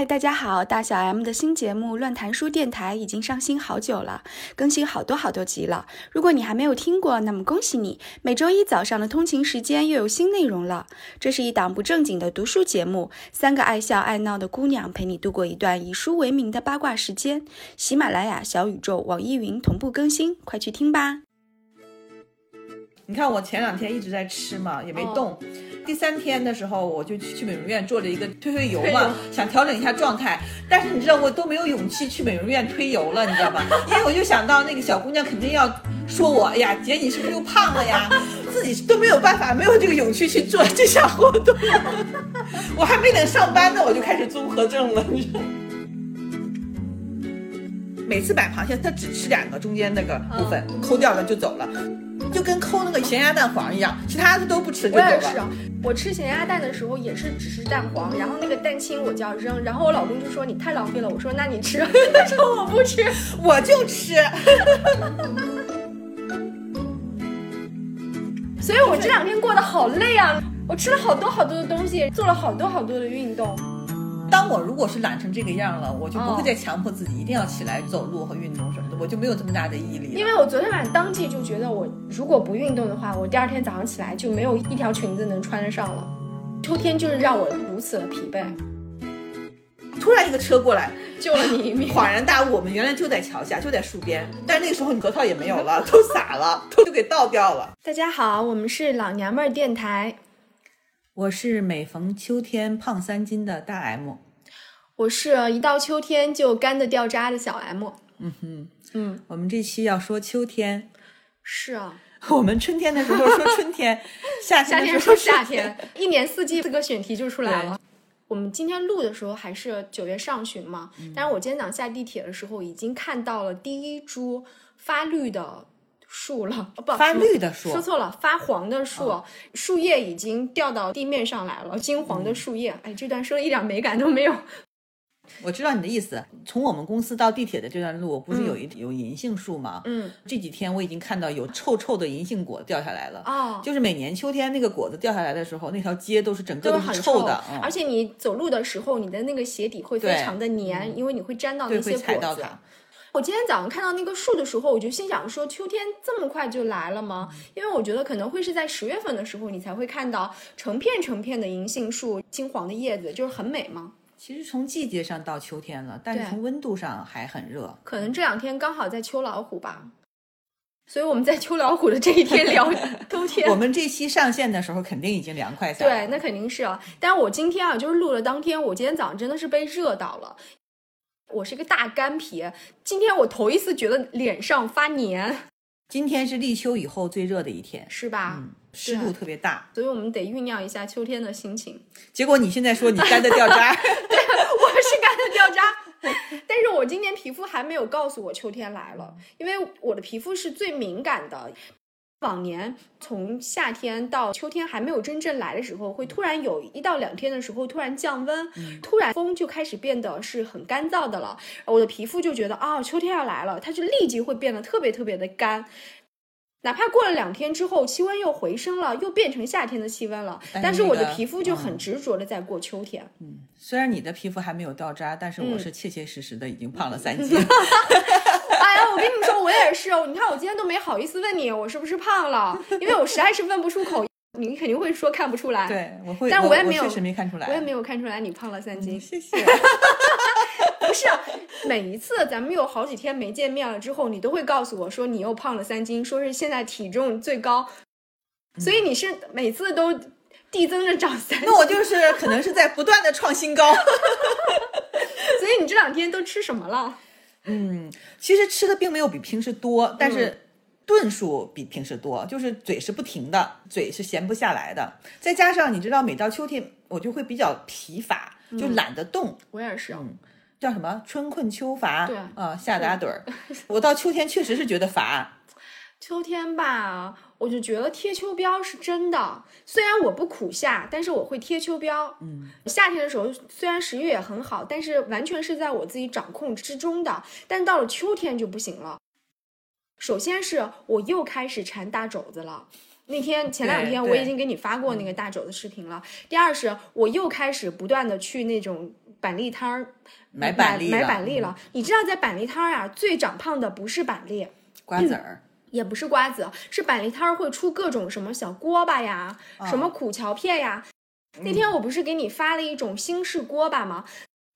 嗨，大家好！大小 M 的新节目《乱谈书电台》已经上新好久了，更新好多好多集了。如果你还没有听过，那么恭喜你，每周一早上的通勤时间又有新内容了。这是一档不正经的读书节目，三个爱笑爱闹的姑娘陪你度过一段以书为名的八卦时间。喜马拉雅、小宇宙、网易云同步更新，快去听吧！你看我前两天一直在吃嘛，也没动。第三天的时候，我就去美容院做了一个推推油嘛，想调整一下状态。但是你知道，我都没有勇气去美容院推油了，你知道吧？因为我就想到那个小姑娘肯定要说我，哎呀，姐你是不是又胖了呀？自己都没有办法，没有这个勇气去做这项活动。我还没等上班呢，我就开始综合症了。你说，每次买螃蟹，他只吃两个中间那个部分，抠掉了就走了。就跟抠那个咸鸭蛋黄一样，其他的都不吃就我也是，我吃咸鸭蛋的时候也是只吃蛋黄，然后那个蛋清我就要扔，然后我老公就说你太浪费了，我说那你吃，他说我不吃，我就吃。所以我这两天过得好累啊，我吃了好多好多的东西，做了好多好多的运动。当我如果是懒成这个样了，我就不会再强迫自己一定要起来走路和运动什么的，我就没有这么大的毅力。因为我昨天晚上当即就觉得，我如果不运动的话，我第二天早上起来就没有一条裙子能穿得上了。秋天就是让我如此的疲惫。突然一个车过来救了你一命，恍然大悟，我们原来就在桥下，就在树边，但是那个时候你核桃也没有了，都洒了，都 就给倒掉了。大家好，我们是老娘们儿电台。我是每逢秋天胖三斤的大 M，我是一到秋天就干的掉渣的小 M。嗯哼，嗯，我们这期要说秋天。是啊，我们春天的时候说春天，夏夏天说夏天，一年四季四个选题就出来了。我们今天录的时候还是九月上旬嘛，但是我今天早上下地铁的时候已经看到了第一株发绿的。树了，不发绿的树，说错了，发黄的树，树叶已经掉到地面上来了，金黄的树叶，哎，这段说的一点美感都没有。我知道你的意思，从我们公司到地铁的这段路，不是有一有银杏树吗？嗯，这几天我已经看到有臭臭的银杏果掉下来了。哦，就是每年秋天那个果子掉下来的时候，那条街都是整个都是臭的，而且你走路的时候，你的那个鞋底会非常的黏，因为你会沾到那些果子。我今天早上看到那个树的时候，我就心想说：秋天这么快就来了吗？因为我觉得可能会是在十月份的时候，你才会看到成片成片的银杏树，金黄的叶子，就是很美吗？其实从季节上到秋天了，但是从温度上还很热。可能这两天刚好在秋老虎吧，所以我们在秋老虎的这一天聊 冬天。我们这期上线的时候肯定已经凉快下来。对，那肯定是啊。但我今天啊，就是录了当天，我今天早上真的是被热到了。我是一个大干皮，今天我头一次觉得脸上发黏。今天是立秋以后最热的一天，是吧？嗯，湿度特别大，所以我们得酝酿一下秋天的心情。结果你现在说你干的掉渣，对，我是干的掉渣，但是我今年皮肤还没有告诉我秋天来了，因为我的皮肤是最敏感的。往年从夏天到秋天还没有真正来的时候，会突然有一到两天的时候突然降温，突然风就开始变得是很干燥的了。我的皮肤就觉得啊，秋天要来了，它就立即会变得特别特别的干。哪怕过了两天之后，气温又回升了，又变成夏天的气温了，但是我的皮肤就很执着的在过秋天。嗯，虽然你的皮肤还没有掉渣，但是我是切切实实的已经胖了三 斤。我跟你说，我也是哦。你看，我今天都没好意思问你我是不是胖了，因为我实在是问不出口。你肯定会说看不出来，对，我会，但我也没有，确实没看出来，我也没有看出来你胖了三斤。谢谢。不是，每一次咱们有好几天没见面了之后，你都会告诉我说你又胖了三斤，说是现在体重最高，所以你是每次都递增着长三。那我就是可能是在不断的创新高。所以你这两天都吃什么了？嗯，其实吃的并没有比平时多，但是顿数比平时多，就是嘴是不停的，嘴是闲不下来的。再加上你知道，每到秋天我就会比较疲乏，就懒得动。我也是，嗯，叫什么春困秋乏？对啊，夏打盹儿。我到秋天确实是觉得乏。秋天吧，我就觉得贴秋膘是真的。虽然我不苦夏，但是我会贴秋膘。嗯，夏天的时候虽然食欲也很好，但是完全是在我自己掌控之中的。但到了秋天就不行了。首先是我又开始馋大肘子了。那天前两天我已经给你发过那个大肘子视频了。第二是我又开始不断的去那种板栗摊儿买板栗买板栗了。你知道在板栗摊儿啊，最长胖的不是板栗。瓜子儿，也不是瓜子，是板栗摊儿会出各种什么小锅巴呀，什么苦荞片呀。那天我不是给你发了一种新式锅巴吗？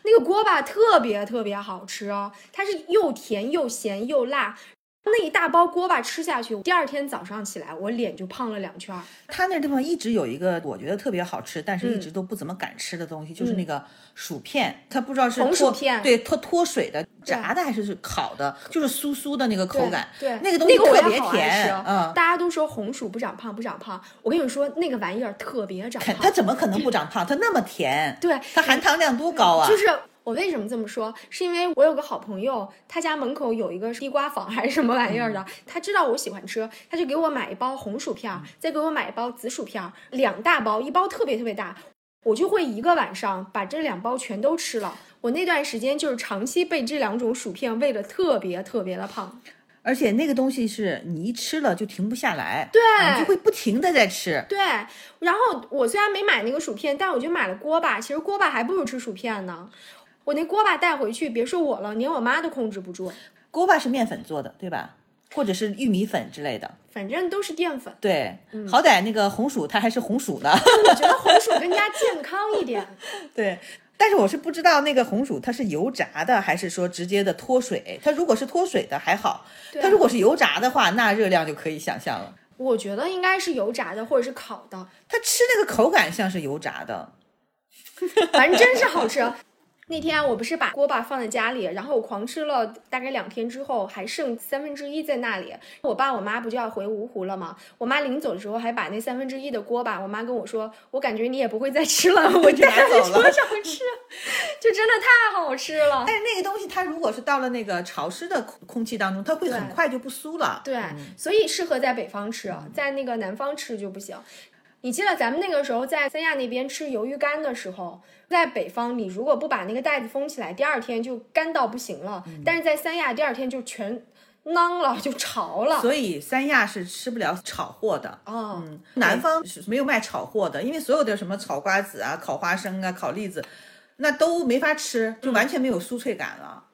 那个锅巴特别特别好吃哦，它是又甜又咸又辣。那一大包锅巴吃下去，第二天早上起来，我脸就胖了两圈儿。他那地方一直有一个我觉得特别好吃，但是一嗯直都不怎么敢吃的东西，就是那个薯片。他不知道是红薯片对，脱脱水的、炸的还是是烤的，就是酥酥的那个口感。对，那个东西特别甜。嗯，大家都说红薯不长胖，不长胖。我跟你说，那个玩意儿特别长肯它。怎么可能不长胖？它那么甜，对，它含糖量多高啊！就是我为什么这么说，是因为我有个好朋友，他家门口有一个地瓜坊还是什么玩意儿的，他知道我喜欢吃，他就给我买一包红薯片儿，再给我买一包紫薯片儿，两大包，一包特别特别大。我就会一个晚上把这两包全都吃了。我那段时间就是长期被这两种薯片喂的特别特别的胖。而且那个东西是你一吃了就停不下来，对你就会不停的在吃。对，然后我虽然没买那个薯片，但我就买了锅巴。其实锅巴还不如吃薯片呢。我那锅巴带回去，别说我了，连我妈都控制不住。锅巴是面粉做的，对吧？或者是玉米粉之类的。反正都是淀粉，对，嗯好歹那个红薯它还是红薯呢。我觉得红薯更加健康一点。对，但是我是不知道那个红薯它是油炸的，还是说直接的脱水。它如果是脱水的还好，它如果是油炸的话，那热量就可以想象了。我觉得应该是油炸的或者是烤的，它吃那个口感像是油炸的，反正真是好吃。那天我不是把锅巴放在家里，然后我狂吃了大概两天之后，还剩三分之一在那里。我爸我妈不就要回芜湖了吗？我妈临走的时候还把那三分之一的锅巴，我妈跟我说，我感觉你也不会再吃了，我带拿走了回桌上吃，就真的太好吃了。但是那个东西它如果是到了那个潮湿的空空气当中，它会很快就不酥了。对，所以适合在北方吃，在那个南方吃就不行。你记得咱们那个时候在三亚那边吃鱿鱼干的时候，在北方你如果不把那个袋子封起来，第二天就干到不行了。但是在三亚第二天就全囊了，就潮了。所以三亚是吃不了炒货的。哦，南方是没有卖炒货的，因为所有的什么炒瓜子啊、烤花生啊、烤栗子，那都没法吃，就完全没有酥脆感了。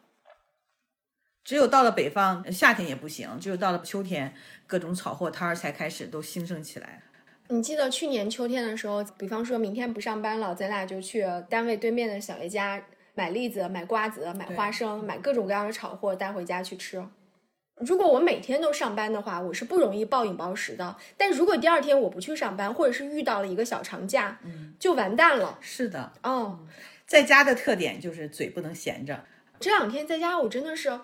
只有到了北方，夏天也不行，只有到了秋天，各种炒货摊儿才开始都兴盛起来。你记得去年秋天的时候，比方说明天不上班了，咱俩就去单位对面的小爷家买栗子、买瓜子、买花生、买各种各样的炒货带回家去吃。如果我每天都上班的话，我是不容易暴饮暴食的。但如果第二天我不去上班，或者是遇到了一个小长假，就完蛋了。是的，哦，在家的特点就是嘴不能闲着。这两天在家，我真的是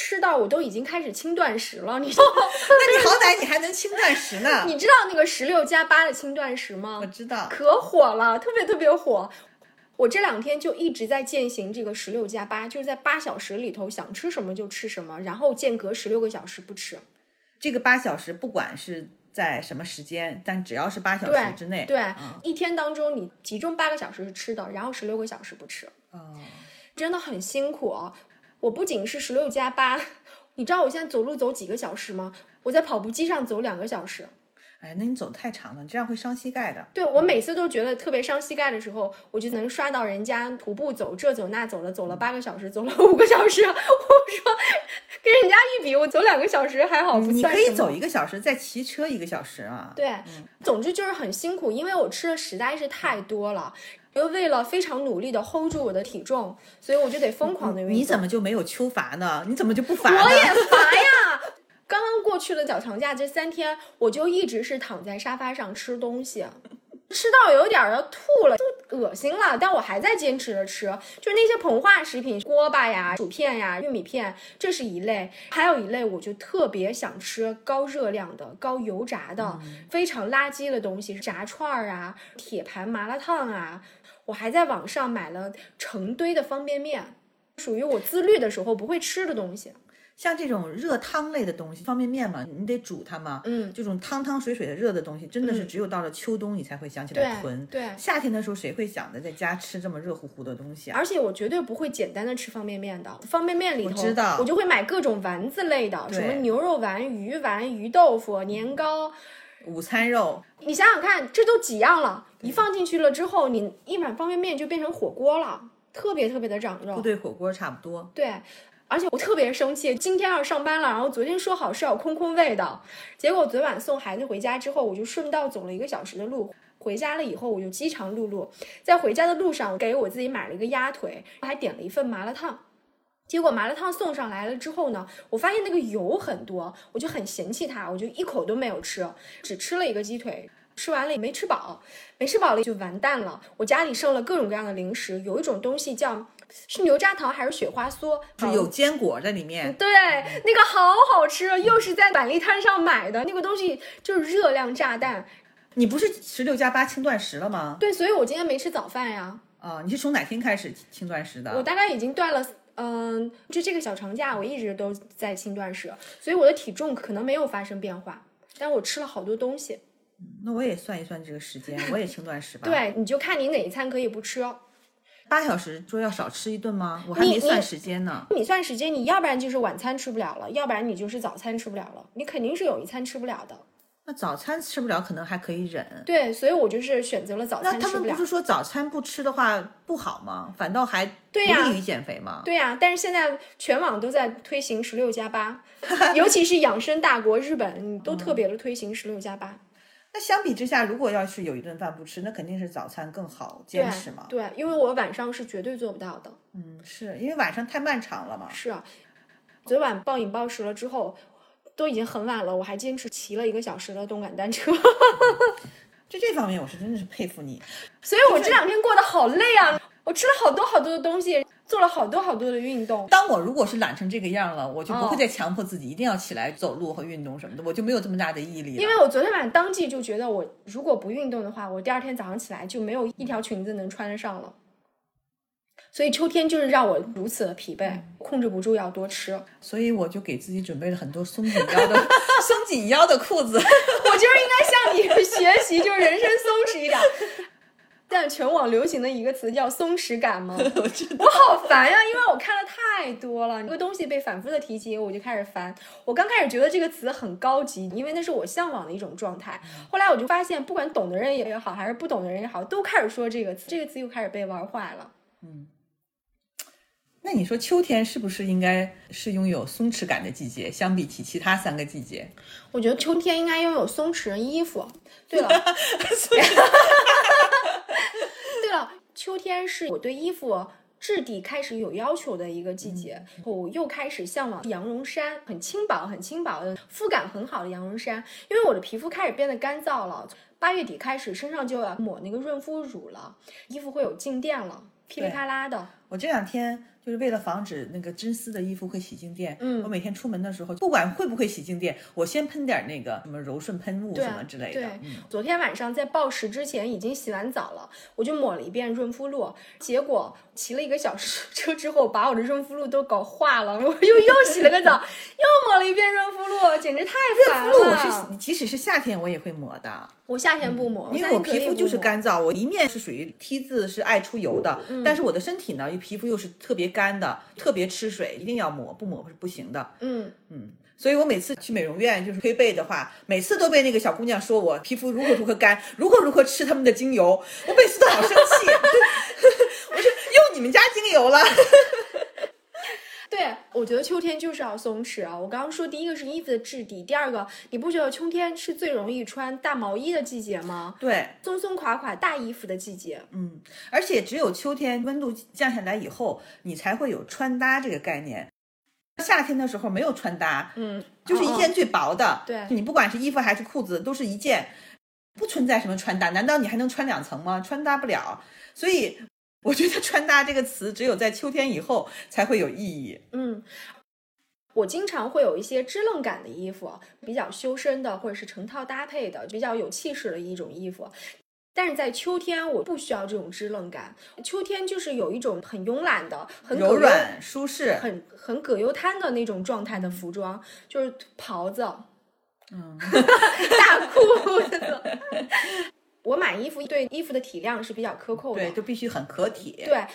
吃到我都已经开始轻断食了。你知道，那你好歹你还能轻断食呢。你知道那个十六加八的轻断食吗？我知道，可火了，特别特别火。我这两天就一直在践行这个十六加八，就是在八小时里头想吃什么就吃什么，然后间隔十六个小时不吃。这个八小时不管是在什么时间，但只要是八小时之内，对，嗯一天当中你集中八个小时是吃的，然后十六个小时不吃，哦，真的很辛苦啊。我不仅是十六加八，你知道我现在走路走几个小时吗？我在跑步机上走两个小时。哎，那你走太长了，你这样会伤膝盖的。对我每次都觉得特别伤膝盖的时候，我就能刷到人家徒步走这走那走了，走了八个小时，走了五个小时。我说跟人家一比，我走两个小时还好，不你可以走一个小时，再骑车一个小时啊。对，总之就是很辛苦，因为我吃的实在是太多了。又为了非常努力的 hold 住我的体重，所以我就得疯狂的运动。你怎么就没有秋乏呢？你怎么就不乏呢？我也乏呀！刚刚过去的小长假这三天，我就一直是躺在沙发上吃东西，吃到有点儿要吐了，就恶心了。但我还在坚持着吃，就那些膨化食品，锅巴呀、薯片呀、玉米片，这是一类；还有一类，我就特别想吃高热量的、高油炸的、非常垃圾的东西，炸串儿啊、铁盘麻辣烫啊。我还在网上买了成堆的方便面，属于我自律的时候不会吃的东西。像这种热汤类的东西，方便面嘛，你得煮它嘛。嗯这种汤汤水水的热的东西，真的是嗯只有到了秋冬你才会想起来对囤。对夏天的时候谁会想着在家吃这么热乎乎的东西啊？而且我绝对不会简单的吃方便面的，方便面里头我知道我就会买各种丸子类的，什么牛肉丸、鱼丸、鱼豆腐、年糕。午餐肉，你想想看，这都几样了，一放进去了之后，你一碗方便面就变成火锅了，特别特别的长肉。部队火锅差不多。对，而且我特别生气，今天要上班了，然后昨天说好是要空空位的，结果昨晚送孩子回家之后，我就顺道走了一个小时的路。回家了以后，我就饥肠辘辘，在回家的路上，给我自己买了一个鸭腿，还点了一份麻辣烫。结果麻辣烫送上来了之后呢，我发现那个油很多，我就很嫌弃它，我就一口都没有吃，只吃了一个鸡腿。吃完了也没吃饱，没吃饱了就完蛋了。我家里剩了各种各样的零食，有一种东西叫是牛轧糖还是雪花酥，是有坚果在里面。对，那个好好吃，又是在板栗摊上买的那个东西，就是热量炸弹。你不是十六加八轻断食了吗？对，所以我今天没吃早饭呀。啊，你是从哪天开始轻断食的？我大概已经断了，嗯，就这个小长假，我一直都在轻断食，所以我的体重可能没有发生变化，但我吃了好多东西。那我也算一算这个时间，我也轻断食吧。对，你就看你哪一餐可以不吃。哦八小时说要少吃一顿吗？我还没算时间呢。你算时间，你要不然就是晚餐吃不了了，要不然你就是早餐吃不了了，你肯定是有一餐吃不了的。那早餐吃不了，可能还可以忍。对，所以我就是选择了早餐吃不了。那他们不是说早餐不吃的话不好吗？反倒还不利于减肥吗？对呀，但是现在全网都在推行十六加八，尤其是养生大国日本，都特别的推行十六加八。那相比之下，如果要是有一顿饭不吃，那肯定是早餐更好坚持嘛。对，因为我晚上是绝对做不到的。嗯，是因为晚上太漫长了嘛。是啊，昨晚暴饮暴食了之后。都已经很晚了，我还坚持骑了一个小时的动感单车。就这方面，我是真的是佩服你。所以我这两天过得好累啊！我吃了好多好多的东西，做了好多好多的运动。当我如果是懒成这个样了，我就不会再强迫自己一定要起来走路和运动什么的，我就没有这么大的毅力。因为我昨天晚上当即就觉得，我如果不运动的话，我第二天早上起来就没有一条裙子能穿得上了。所以秋天就是让我如此的疲惫，控制不住要多吃，所以我就给自己准备了很多松紧腰的 松紧腰的裤子。我就是应该向你学习，就是人生松弛一点。但全网流行的一个词叫松弛感吗？我好烦呀，因为我看了太多了，一个东西被反复的提及，我就开始烦。我刚开始觉得这个词很高级，因为那是我向往的一种状态。后来我就发现，不管懂的人也好，还是不懂的人也好，都开始说这个词，这个词又开始被玩坏了。嗯。那你说秋天是不是应该是拥有松弛感的季节？相比起其他三个季节，我觉得秋天应该拥有松弛的衣服。对了，对了，秋天是我对衣服质地开始有要求的一个季节，我又开始向往羊绒衫，很轻薄、很轻薄的肤感很好的羊绒衫，因为我的皮肤开始变得干燥了。八月底开始，身上就要抹那个润肤乳了，衣服会有静电了，噼里啪啦的。我这两天。就是为了防止那个真丝的衣服会洗静电，嗯，我每天出门的时候，不管会不会洗静电，我先喷点那个什么柔顺喷雾什么之类的。对，昨天晚上在报时之前已经洗完澡了，我就抹了一遍润肤露，结果骑了一个小时车之后，把我的润肤露都搞化了，我又又洗了个澡，又抹了一遍润肤露，简直太烦了。润肤露是即使是夏天我也会抹的，我夏天不抹，因为我皮肤就是干燥，我一面是属于 T 字是爱出油的，但是我的身体呢，皮肤又是特别。干的特别吃水，一定要抹，不抹是不行的。嗯嗯，所以我每次去美容院就是推背的话，每次都被那个小姑娘说我皮肤如何如何干，如何如何吃他们的精油，我每次都好生气。你们家精油了。对，我觉得秋天就是要松弛啊！我刚刚说第一个是衣服的质地，第二个你不觉得秋天是最容易穿大毛衣的季节吗？对，松松垮垮大衣服的季节。嗯，而且只有秋天温度降下来以后，你才会有穿搭这个概念。夏天的时候没有穿搭，嗯，就是一件最薄的。对，你不管是衣服还是裤子，都是一件，不存在什么穿搭。难道你还能穿两层吗？穿搭不了，所以。我觉得“穿搭”这个词只有在秋天以后才会有意义。嗯，我经常会有一些支棱感的衣服，比较修身的，或者是成套搭配的，比较有气势的一种衣服。但是在秋天，我不需要这种支棱感。秋天就是有一种很慵懒的、很柔软、舒适、很很葛优瘫的那种状态的服装，就是袍子，嗯，大裤子。我买衣服对衣服的体量是比较苛扣的，对，就必须很合体。对，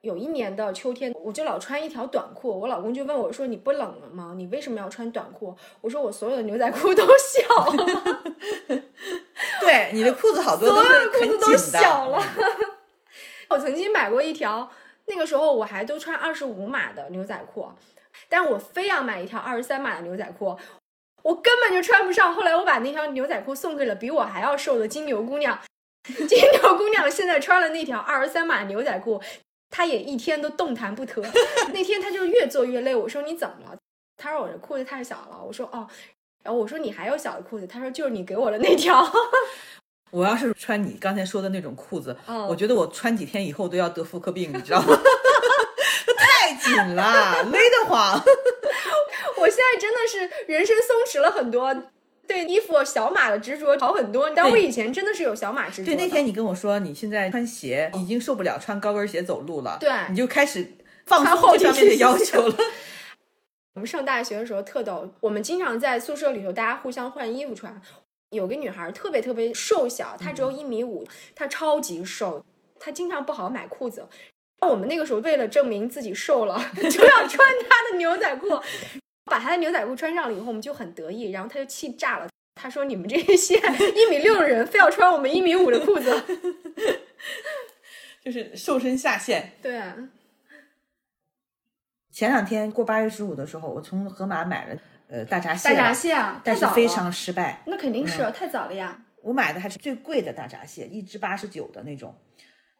有一年的秋天，我就老穿一条短裤，我老公就问我说：“你不冷了吗？你为什么要穿短裤？”我说：“我所有的牛仔裤都小了。”对，你的裤子好多所有裤子都小了。我曾经买过一条。那个时候我还都穿二十五码的牛仔裤，但我非要买一条二十三码的牛仔裤，我根本就穿不上。后来我把那条牛仔裤送给了比我还要瘦的金牛姑娘，金牛姑娘现在穿了那条二十三码牛仔裤，她也一天都动弹不得。那天她就越做越累，我说你怎么了？她说我这裤子太小了。我说哦，然后我说你还有小的裤子？她说就是你给我的那条。我要是穿你刚才说的那种裤子，嗯我觉得我穿几天以后都要得妇科病，你知道吗？太紧了，勒得慌。我现在真的是人生松弛了很多，对衣服小码的执着好很多。但我以前真的是有小码执着对，的。那天你跟我说你现在穿鞋已经受不了穿高跟鞋走路了，对你就开始放松这方面的要求了。我们上大学的时候特逗，我们经常在宿舍里头大家互相换衣服穿。有个女孩特别特别瘦小，她只有一米五，她超级瘦，她经常不好买裤子。我们那个时候为了证明自己瘦了，就要穿她的牛仔裤，把他的牛仔裤穿上了以后，我们就很得意，然后他就气炸了。他说：“你们这些 一米六的人，非要穿我们一米五的裤子。就是瘦身下线。”对，啊前两天过八月十五的时候，我从河马买了呃大闸蟹，大闸，蟹啊，但太早了是非常失败。那肯定是、太早了呀。我买的还是最贵的大闸蟹，一只八十九的那种。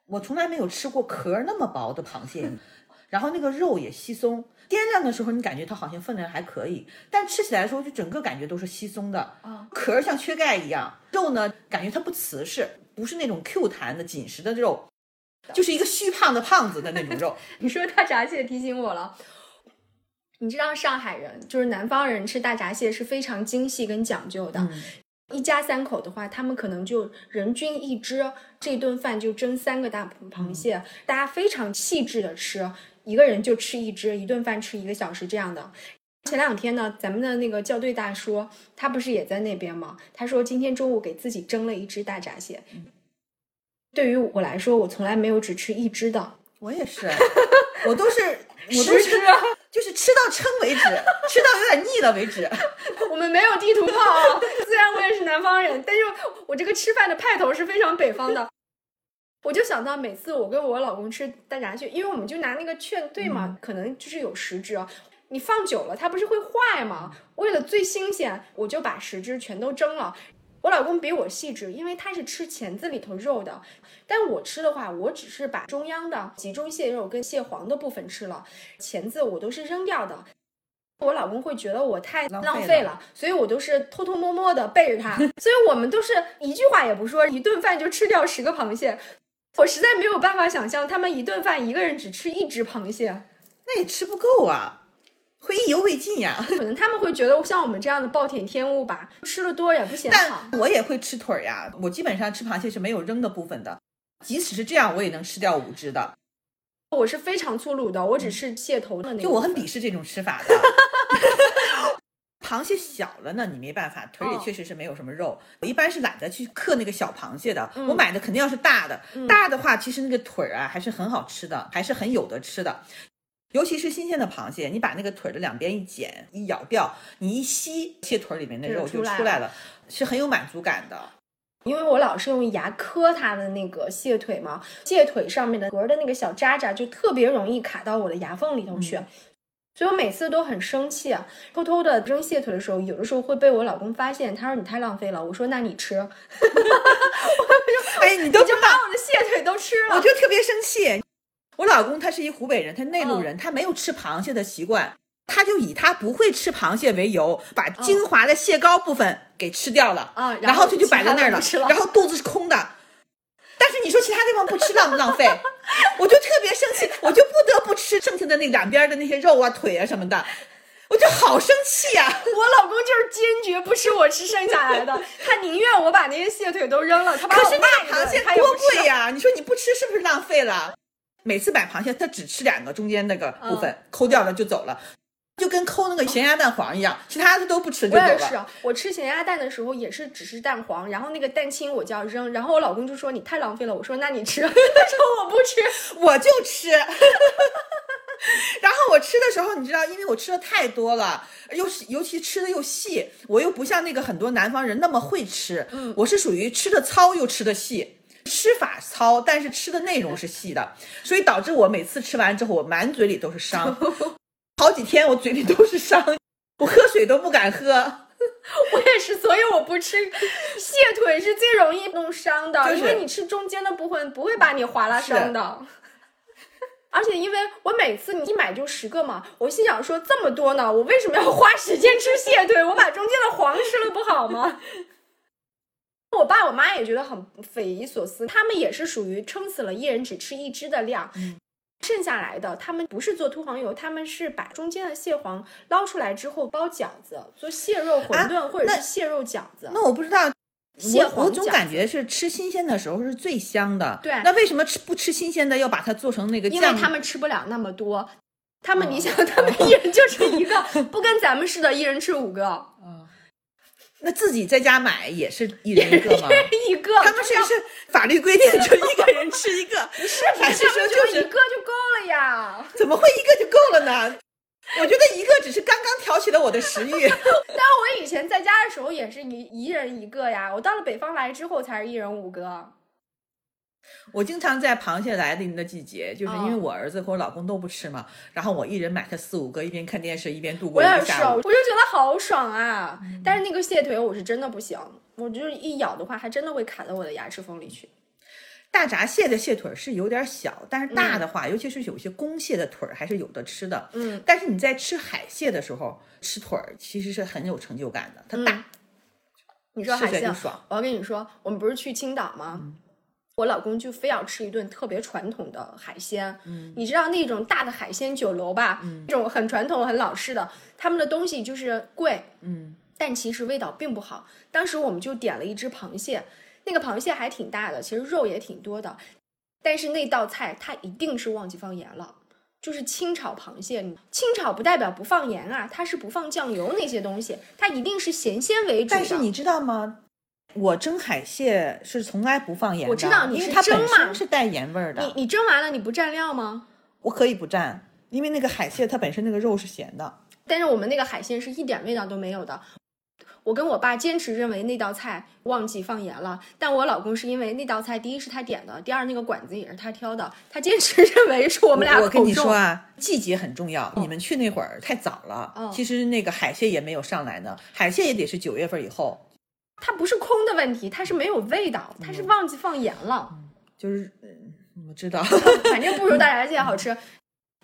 我从来没有吃过壳那么薄的螃蟹，然后那个肉也稀松。掂量的时候，你感觉它好像分量还可以，但吃起来的时候就整个感觉都是稀松的，啊壳儿像缺钙一样。肉呢，感觉它不瓷实，不是那种 Q 弹的紧实的肉，就是一个虚胖的胖子的那种肉。你说大闸蟹提醒我了。你知道上海人就是南方人吃大闸蟹是非常精细跟讲究的。一家三口的话，他们可能就人均一只，这顿饭就蒸三个大螃蟹，大家非常细致的吃，一个人就吃一只，一顿饭吃一个小时这样的。前两天呢，咱们的那个校对大叔，他不是也在那边吗？他说今天中午给自己蒸了一只大闸蟹。对于我来说，我从来没有只吃一只的。我也是，我都是 我都是吃啊就是吃到撑为止，吃到有点腻了为止。我们没有地图炮啊，虽然我也是南方人，但是我这个吃饭的派头是非常北方的。我就想到每次我跟我老公吃大闸蟹，因为我们就拿那个券兑嘛，可能就是有十只，你放久了它不是会坏吗？为了最新鲜，我就把十只全都蒸了。我老公比我细致，因为他是吃钳子里头肉的，但我吃的话，我只是把中央的集中蟹肉跟蟹黄的部分吃了，钳子我都是扔掉的。我老公会觉得我太浪费了，所以我都是偷偷摸摸的背着他，所以我们都是一句话也不说，一顿饭就吃掉十个螃蟹。我实在没有办法想象他们一顿饭一个人只吃一只螃蟹，那也吃不够啊，会意犹未尽呀。可能他们会觉得像我们这样的暴殄天物吧，吃的多也不显好。但我也会吃腿儿呀，我基本上吃螃蟹是没有扔的部分的，即使是这样，我也能吃掉五只的。我是非常粗鲁的，我只吃蟹头的那个。就我很鄙视这种吃法的。螃蟹小了呢，你没办法，腿儿也哦确实是没有什么肉。我一般是懒得去克那个小螃蟹的，嗯我买的肯定要是大的。大的话，其实那个腿儿啊还是很好吃的，还是很有的吃的。尤其是新鲜的螃蟹，你把那个腿儿的两边一剪一咬掉，你一吸，蟹腿儿里面的就肉就出来了，是很有满足感的。因为我老是用牙磕它的那个蟹腿嘛，蟹腿上面的壳的那个小渣渣就特别容易卡到我的牙缝里头去，所以我每次都很生气，啊偷偷的扔蟹腿的时候，有的时候会被我老公发现，他说你太浪费了，我说那你吃，哎，你都你就把我的蟹腿都吃了。我就特别生气。我老公他是一湖北人，他内陆人，他没有吃螃蟹的习惯，他就以他不会吃螃蟹为由，把精华的蟹膏部分给吃掉了啊然后然后他就摆在那儿了然后肚子是空的。但是你说其他地方不吃浪不浪费？我就特别生气，我就不得不吃剩下的那两边的那些肉啊、腿啊什么的，我就好生气啊呀、我老公就是坚决不吃我吃剩下来的，他宁愿我把那些蟹腿都扔了，他把我可是那骂一顿个螃蟹多贵呀、你说你不吃是不是浪费了？每次买螃蟹，他只吃两个中间那个部分，嗯抠掉了就走了，就跟抠那个咸鸭蛋黄一样，其他的都不吃就走了。我也是啊，我吃咸鸭蛋的时候也是只吃蛋黄，然后那个蛋清我就要扔，然后我老公就说你太浪费了，我说那你吃，他说我不吃，我就吃。然后我吃的时候，你知道，因为我吃的太多了，又是尤其吃的又细，我又不像那个很多南方人那么会吃，嗯我是属于吃的糙又吃的细。吃法糙，但是吃的内容是细的，所以导致我每次吃完之后，我满嘴里都是伤，好几天我嘴里都是伤，我喝水都不敢喝。我也是，所以我不吃蟹腿是最容易弄伤的，就是因为你吃中间的部分不会把你划拉伤的。而且因为我每次你一买就十个嘛，我心想说这么多呢，我为什么要花时间吃蟹腿？我把中间的黄吃了不好吗？我爸我妈也觉得很匪夷所思，他们也是属于撑死了一人只吃一只的量。剩下来的，他们不是做秃黄油，他们是把中间的蟹黄捞出来之后包饺子，做蟹肉馄饨、或者是蟹肉饺子。那我不知道。蟹我我总感觉是吃新鲜的时候是最香的，对那为什么吃不吃新鲜的要把它做成那个酱？因为他们吃不了那么多，他们哦你想，他们 一人就是一个，不跟咱们似的，一人吃五个，那自己在家买也是一人一个吗？一个。他们是是法律规定 就一个人吃一个，是还是说就就是一个就够了呀？怎么会一个就够了呢？我觉得一个只是刚刚挑起了我的食欲。但我以前在家的时候也是一一人一个呀，我到了北方来之后才是一人五个。我经常在螃蟹来临的季节，就是因为嗯我儿子和我老公都不吃嘛，然后我一人买它四五个，一边看电视一边度过我也是，一个下午我。就觉得好爽啊！但是那个蟹腿我是真的不行，我就是一咬的话，还真的会卡到我的牙齿缝里去。大闸蟹的蟹腿是有点小，但是大的话，尤其是有些公蟹的腿儿还是有的吃的。嗯，但是你在吃海蟹的时候吃腿儿，其实是很有成就感的，它大，你说海蟹爽。我要跟你说，我们不是去青岛吗？我老公就非要吃一顿特别传统的海鲜，嗯，你知道那种大的海鲜酒楼吧？嗯，这种很传统、很老式的，他们的东西就是贵，嗯，但其实味道并不好。当时我们就点了一只螃蟹，那个螃蟹还挺大的，其实肉也挺多的，但是那道菜它一定是忘记放盐了。就是清炒螃蟹，清炒不代表不放盐啊，它是不放酱油那些东西，它一定是咸鲜为主。但是你知道吗？我蒸海蟹是从来不放盐的，我知道你因为它本是蒸嘛身是带盐味儿的。你你蒸完了你不蘸料吗？我可以不蘸，因为那个海蟹它本身那个肉是咸的。但是我们那个海鲜是一点味道都没有的。我跟我爸坚持认为那道菜忘记放盐了，但我老公是因为那道菜第一是他点的，第二那个馆子也是他挑的，他坚持 认为是我们俩我跟你说啊，季节很重要。你们去那会儿太早了，嗯其实那个海蟹也没有上来呢，海蟹也得是九月份以后。它不是空的问题，它是没有味道，它是忘记放盐了。就是，嗯，我知道。反正不如大闸蟹好吃。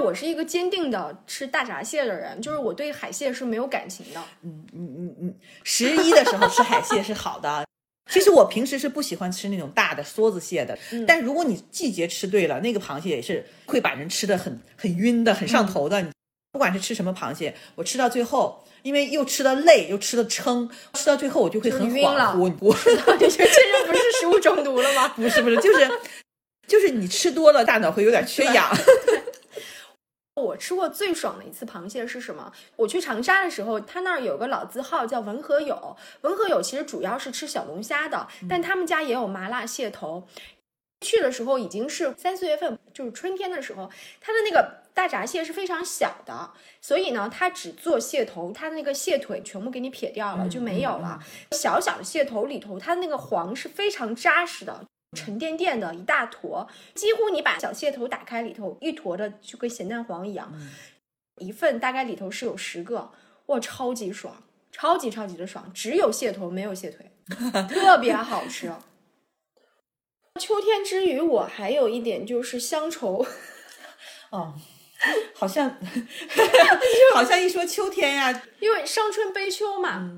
我是一个坚定的吃大闸蟹的人，就是我对海蟹是没有感情的。嗯嗯嗯嗯，十一的时候吃海蟹是好的。其实我平时是不喜欢吃那种大的梭子蟹的，嗯但如果你季节吃对了，那个螃蟹也是会把人吃的很很晕的、很上头的。你不管是吃什么螃蟹，我吃到最后，因为又吃的累，又吃的撑，吃到最后我就会很晕了我。我你这这就不是食物中毒了吗？不是不是，就是就是你吃多了，大脑会有点缺氧。我吃过最爽的一次螃蟹是什么？我去长沙的时候，他那儿有个老字号叫文和友。文和友其实主要是吃小龙虾的，但他们家也有麻辣蟹头。去的时候已经是三四月份，就是春天的时候，它的那个大闸蟹是非常小的，所以呢，它只做蟹头，它的那个蟹腿全部给你撇掉了，就没有了。小小的蟹头里头，它那个黄是非常扎实的。沉甸甸的一大坨，几乎你把小蟹头打开，里头一坨的就跟咸蛋黄一样。一份大概里头是有十个，哇，超级爽，超级超级的爽，只有蟹头没有蟹腿，特别好吃。秋天之余，我还有一点就是乡愁，哦，好像好像一说秋天呀，因为伤春悲秋嘛。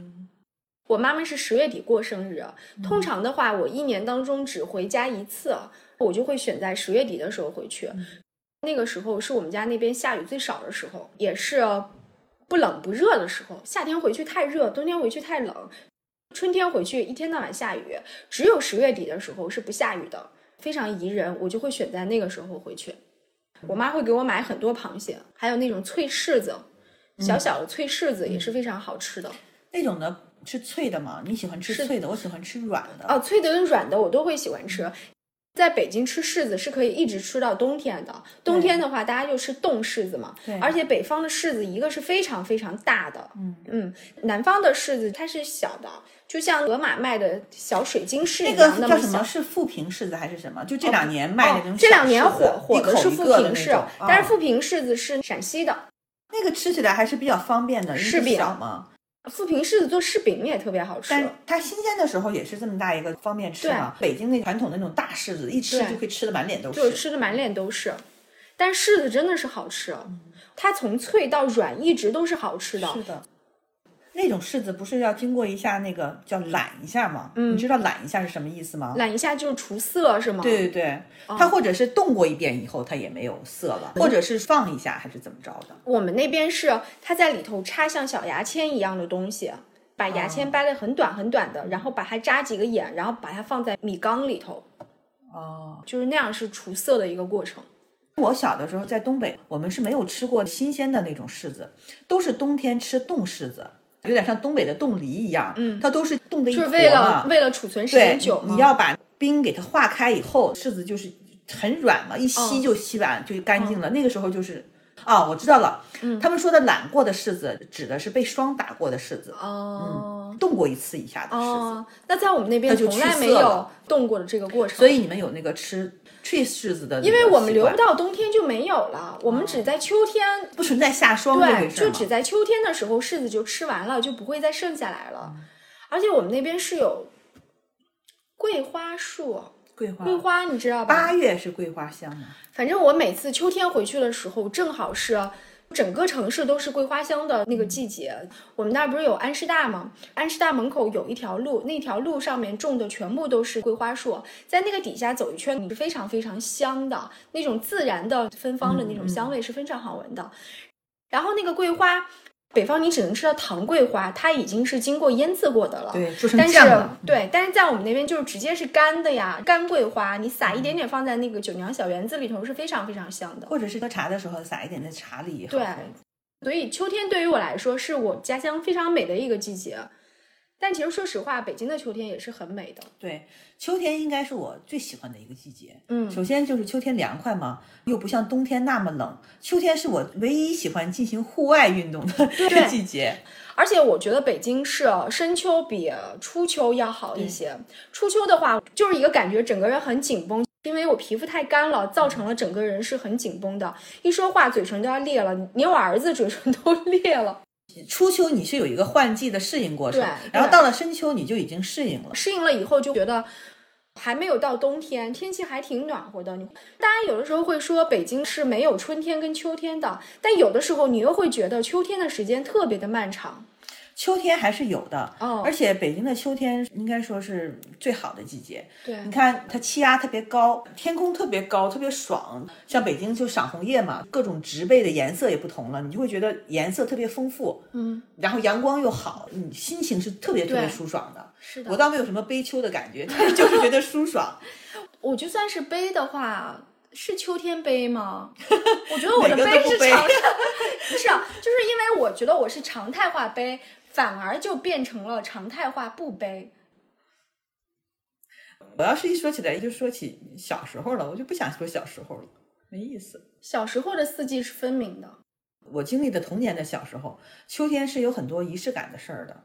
我妈妈是十月底过生日，通常的话，我一年当中只回家一次，我就会选在十月底的时候回去。那个时候是我们家那边下雨最少的时候，也是不冷不热的时候。夏天回去太热，冬天回去太冷，春天回去一天到晚下雨。只有十月底的时候是不下雨的，非常宜人，我就会选在那个时候回去。我妈会给我买很多螃蟹，还有那种脆柿子，小小的脆柿子也是非常好吃的。那种的是脆的吗？你喜欢吃脆的，我喜欢吃软的。哦，脆的跟软的我都会喜欢吃。在北京吃柿子是可以一直吃到冬天的。冬天的话，大家就吃冻柿子嘛。对而且北方的柿子一个是非常非常大的，嗯嗯，南方的柿子它是小的，就像盒马卖的小水晶柿那一样，个那么小叫什么？。是富平柿子还是什么？就这两年卖的那种、哦，这两年火火的是富平柿柿，，但是富平柿子是陕西的，那个吃起来还是比较方便的，柿饼小嘛。富平柿子做柿饼也特别好吃。但它新鲜的时候也是这么大一个，方便吃嘛。北京那传统的那种大柿子，一吃就可以吃的满脸都是就是吃的满脸都是。但柿子真的是好吃，它从脆到软一直都是好吃的。是的。那种柿子不是要经过一下那个叫懒一下吗？嗯，你知道懒一下是什么意思吗？懒一下就是除色是吗？对对对，哦它或者是冻过一遍以后，它也没有色了，或者是放一下还是怎么着的？我们那边是它在里头插像小牙签一样的东西，把牙签掰得很短很短的，然后把它扎几个眼，然后把它放在米缸里头，哦，就是那样是除色的一个过程。我小的时候在东北，我们是没有吃过新鲜的那种柿子，都是冬天吃冻柿子，有点像东北的冻梨一样，嗯，它都是冻的一坨就是为了嘛为了储存时对间久，嘛。你要把冰给它化开以后，柿子就是很软嘛，一吸哦。就吸完、就干净了。那个时候就是，啊，我知道了，嗯。他们说的懒过的柿子，指的是被霜打过的柿子，哦、冻过一次以下的柿子。哦，那在我们那边从来没有冻过的这个过程，所以你们有那个吃 tree 柿子的因为我们留不到冬天就没有了，我们只在秋天。不存在下霜这对，回事吗就只在秋天的时候柿子就吃完了，就不会再剩下来了。而且我们那边是有桂花树，桂花，桂花你知道吧？八月是桂花香吗？反正我每次秋天回去的时候，正好是整个城市都是桂花香的那个季节。我们那儿不是有安师大吗？安师大门口有一条路，那条路上面种的全部都是桂花树，在那个底下走一圈，你是非常非常香的，那种自然的芬芳的那种香味是非常好闻的。然后那个桂花。北方你只能吃到糖桂花，它已经是经过腌制过的了。对做成但是酱了对，但是在我们那边就是直接是干的呀，干桂花，你撒一点点放在那个酒酿小圆子里头是非常非常香的。或者是喝茶的时候撒一点在茶里，对，所以秋天对于我来说是我家乡非常美的一个季节。但其实说实话，北京的秋天也是很美的。对，秋天应该是我最喜欢的一个季节。嗯首先就是秋天凉快嘛，又不像冬天那么冷。秋天是我唯一喜欢进行户外运动的一个季节。而且我觉得北京是深秋比初秋要好一些。初秋的话，就是一个感觉，整个人很紧绷，因为我皮肤太干了，造成了整个人是很紧绷的，一说话嘴唇都要裂了，连我儿子嘴唇都 裂了。初秋你是有一个换季的适应过程对，然后到了深秋你就已经适应了。适应了以后就觉得。还没有到冬天，天气还挺暖和的。你大家有的时候会说北京是没有春天跟秋天的，但有的时候你又会觉得秋天的时间特别的漫长。秋天还是有的，哦而且北京的秋天应该说是最好的季节。对你看它气压特别高，天空特别高，特别爽。像北京就赏红叶嘛，各种植被的颜色也不同了，你就会觉得颜色特别丰富。嗯，然后阳光又好，你心情是特别特别舒爽的。是的我倒没有什么悲秋的感觉，但是就是觉得舒爽。我就算是悲的话，是秋天悲吗？我觉得我的悲悲是常态，不是啊，就是因为我觉得我是常态化悲，反而就变成了常态化不悲。我要是一说起来就说起小时候了，我就不想说小时候了，没意思。小时候的四季是分明的，我经历的童年的小时候，秋天是有很多仪式感的事儿的。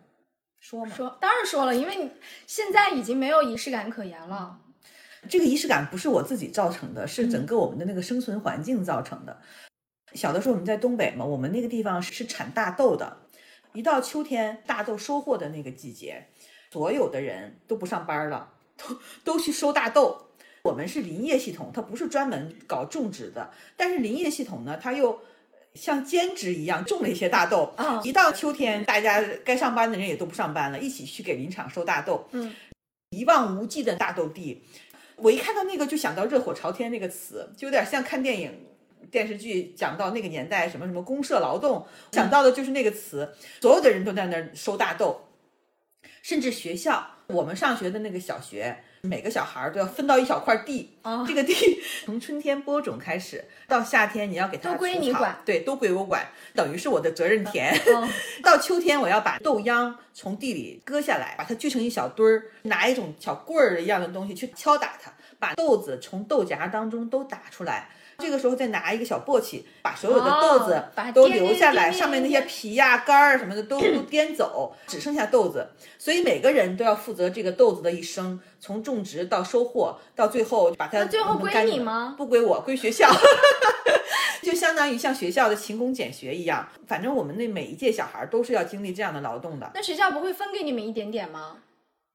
说嘛，说当然说了，因为你现在已经没有仪式感可言了。这个仪式感不是我自己造成的，是整个我们的那个生存环境造成的。小的时候我们在东北嘛，我们那个地方是产大豆的，一到秋天大豆收获的那个季节，所有的人都不上班了，都都去收大豆。我们是林业系统，它不是专门搞种植的，但是林业系统呢，它又像兼职一样种了一些大豆。啊一到秋天，大家该上班的人也都不上班了，一起去给林场收大豆。嗯，一望无际的大豆地，我一看到那个就想到“热火朝天”那个词，就有点像看电影。电视剧讲到那个年代，什么什么公社劳动，想到的就是那个词。所有的人都在那儿收大豆，甚至学校，我们上学的那个小学，每个小孩儿都要分到一小块地，哦这个地 从春天播种开始，到夏天你要给它都归你管对，都归我管，等于是我的责任田。哦 到秋天，我要把豆秧从地里割下来，把它锯成一小堆儿，拿一种小棍儿一样的东西去敲打它，把豆子从豆荚当中都打出来。这个时候再拿一个小簸箕，把所有的豆子都留下来，上面那些皮呀、干儿什么的都都颠走，只剩下豆子。所以每个人都要负责这个豆子的一生，从种植到收获，到最后把它那最后归你吗不归我，归学校。就相当于像学校的勤工俭学一样，反正我们那每一届小孩儿都是要经历这样的劳动的，那学校不会分给你们一点点吗？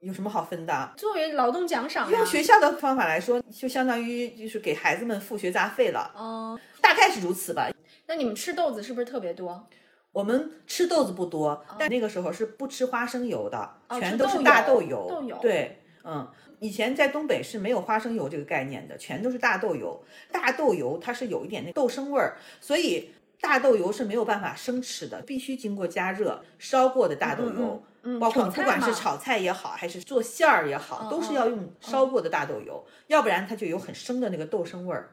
有什么好分的？作为劳动奖赏呀用。学校的方法来说，就相当于就是给孩子们付学杂费了，哦，大概是如此吧。那你们吃豆子是不是特别多？我们吃豆子不多，但那个时候是不吃花生油的，哦全都是大豆油。豆油对，嗯，以前在东北是没有花生油这个概念的，全都是大豆油。大豆油它是有一点那豆生味儿，所以大豆油是没有办法生吃的，必须经过加热烧过的大豆油。嗯，包括不管是炒菜也好，还是做馅儿也好，都是要用烧过的大豆油，要不然它就有很生的那个豆生味儿。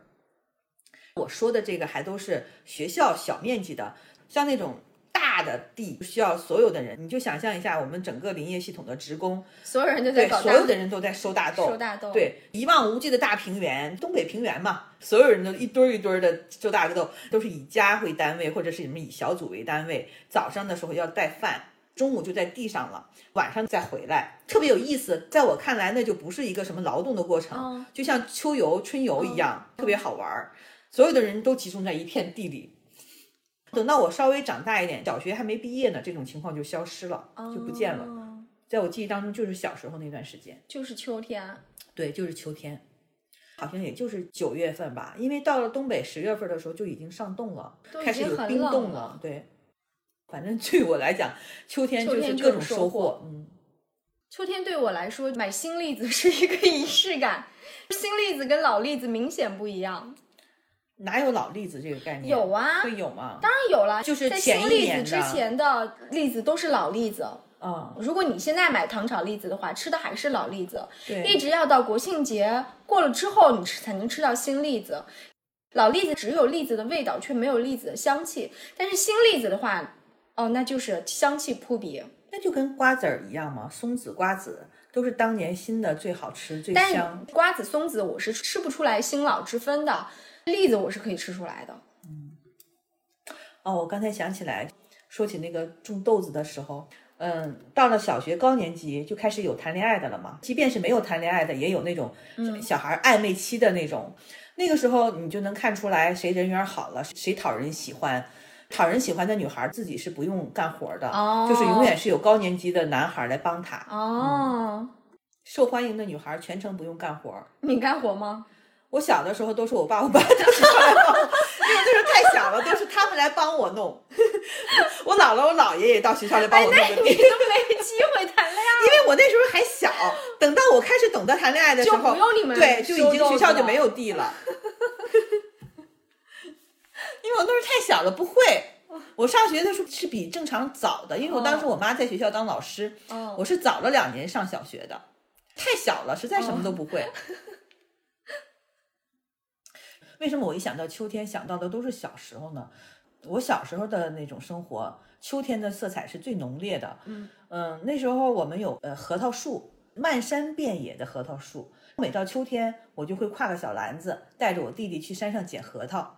我说的这个还都是学校小面积的，像那种大的地需要所有的人，你就想象一下，我们整个林业系统的职工，所有人都在所有的人都在收大豆，收大豆对，一望无际的大平原，东北平原嘛，所有人都一堆儿一堆儿的收大豆，都是以家为单位，或者是什么以小组为单位，早上的时候要带饭。中午就在地上了，晚上再回来，特别有意思。在我看来，那就不是一个什么劳动的过程，嗯就像秋游、春游一样，特别好玩儿。所有的人都集中在一片地里。等到我稍微长大一点，小学还没毕业呢，这种情况就消失了，就不见了。哦在我记忆当中，就是小时候那段时间。就是秋天。对，就是秋天，好像也就是九月份吧，因为到了东北十月份的时候就已经上冻了，开始有冰冻了对，反正对我来讲，秋天就是各种收获收获。嗯，秋天对我来说，买新栗子是一个 仪式感。新栗子跟老栗子明显不一样。哪有老栗子这个概念？有啊会有吗？当然有了，就是在新栗子之前的栗子都是老栗子。嗯，如果你现在买糖炒栗子的话，吃的还是老栗子，对，一直要到国庆节过了之后，你吃才能吃到新栗子。老栗子只有栗子的味道，却没有栗子的香气。但是新栗子的话，哦，那就是香气扑鼻。那就跟瓜子儿一样嘛，松子、瓜子都是当年新的最好吃、最香。瓜子、松子我是吃不出来新老之分的，栗子我是可以吃出来的。嗯哦，我刚才想起来，说起那个种豆子的时候，嗯，到了小学高年级就开始有谈恋爱的了嘛。即便是没有谈恋爱的，也有那种小孩暧昧期的那种。那个时候你就能看出来谁人缘好了，谁讨人喜欢。讨人喜欢的女孩自己是不用干活的，哦就是永远是有高年级的男孩来帮她。哦，受欢迎的女孩全程不用干活。你干活吗？我小的时候都是我爸我妈到学校来帮我，因为那时候太小了，都是他们来帮我弄。我姥姥我姥爷也到学校来帮我弄个地，你都没机会谈恋爱。因为我那时候还小。等到我开始懂得谈恋爱的时候，就不用你们对，就已经学校就没有地了。因为我那时候太小了，不会。我上学的时候是比正常早的，因为我当时我妈在学校当老师，哦我是早了两年上小学的，太小了，实在什么都不会。为什么我一想到秋天想到的都是小时候呢？我小时候的那种生活，秋天的色彩是最浓烈的。嗯那时候我们有呃核桃树，漫山遍野的核桃树。每到秋天，我就会挎个小篮子，带着我弟弟去山上捡核桃。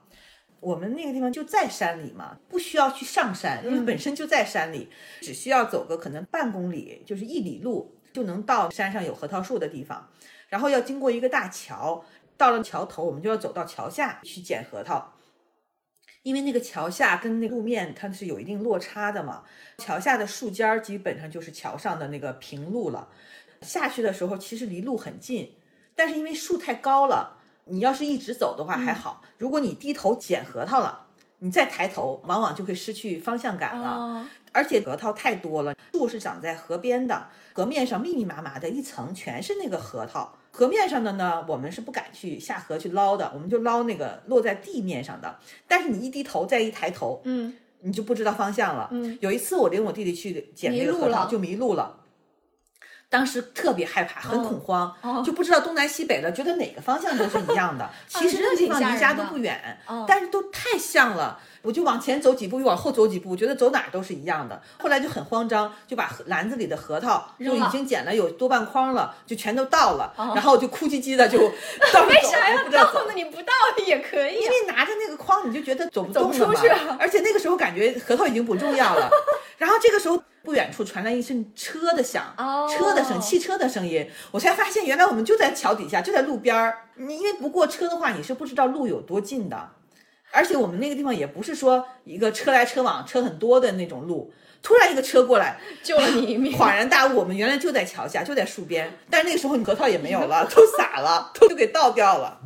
我们那个地方就在山里嘛，不需要去上山，因为本身就在山里，只需要走个可能半公里，就是一里路，就能到山上有核桃树的地方。然后要经过一个大桥，到了桥头，我们就要走到桥下去捡核桃。因为那个桥下跟那个路面它是有一定落差的嘛，桥下的树尖儿基本上就是桥上的那个平路了。下去的时候其实离路很近，但是因为树太高了，你要是一直走的话还好。如果你低头捡核桃了，你再抬头，往往就会失去方向感了。哦，而且核桃太多了，树是长在河边的，河面上密密麻麻的一层全是那个核桃。河面上的呢，我们是不敢去下河去捞的，我们就捞那个落在地面上的。但是你一低头再一抬头，嗯，你就不知道方向了。嗯，有一次我领我弟弟去捡那个核桃，迷就迷路了。当时特别害怕，很恐慌，就不知道东南西北了，觉得哪个方向都是一样的。其实那个地方离家都不远，但是都太像了。我就往前走几步，又往后走几步，我觉得走哪儿都是一样的。后来就很慌张，就把篮子里的核桃就已经捡了有多半筐了，就全都倒了。然后我就哭唧唧的就 倒为啥要倒呢？你不倒也可以，因为拿着那个筐，你就觉得走不动了嘛。而且那个时候感觉核桃已经不重要了。然后这个时候不远处传来一声车的响，车的声，汽车的声音。我才发现原来我们就在桥底下，就在路边儿。你因为不过车的话，你是不知道路有多近的。而且我们那个地方也不是说一个车来车往、车很多的那种路，突然一个车过来 救了你一命，恍然大悟，我们原来就在桥下，就在树边。但是那个时候你核桃也没有了，都洒了，都给倒掉了。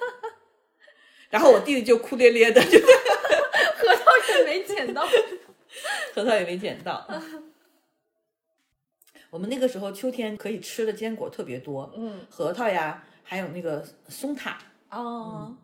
然后我弟弟就哭咧咧的，就核桃也没捡到，核桃也没捡到。我们那个时候秋天可以吃的坚果特别多，嗯，核桃呀，还有那个松塔哦。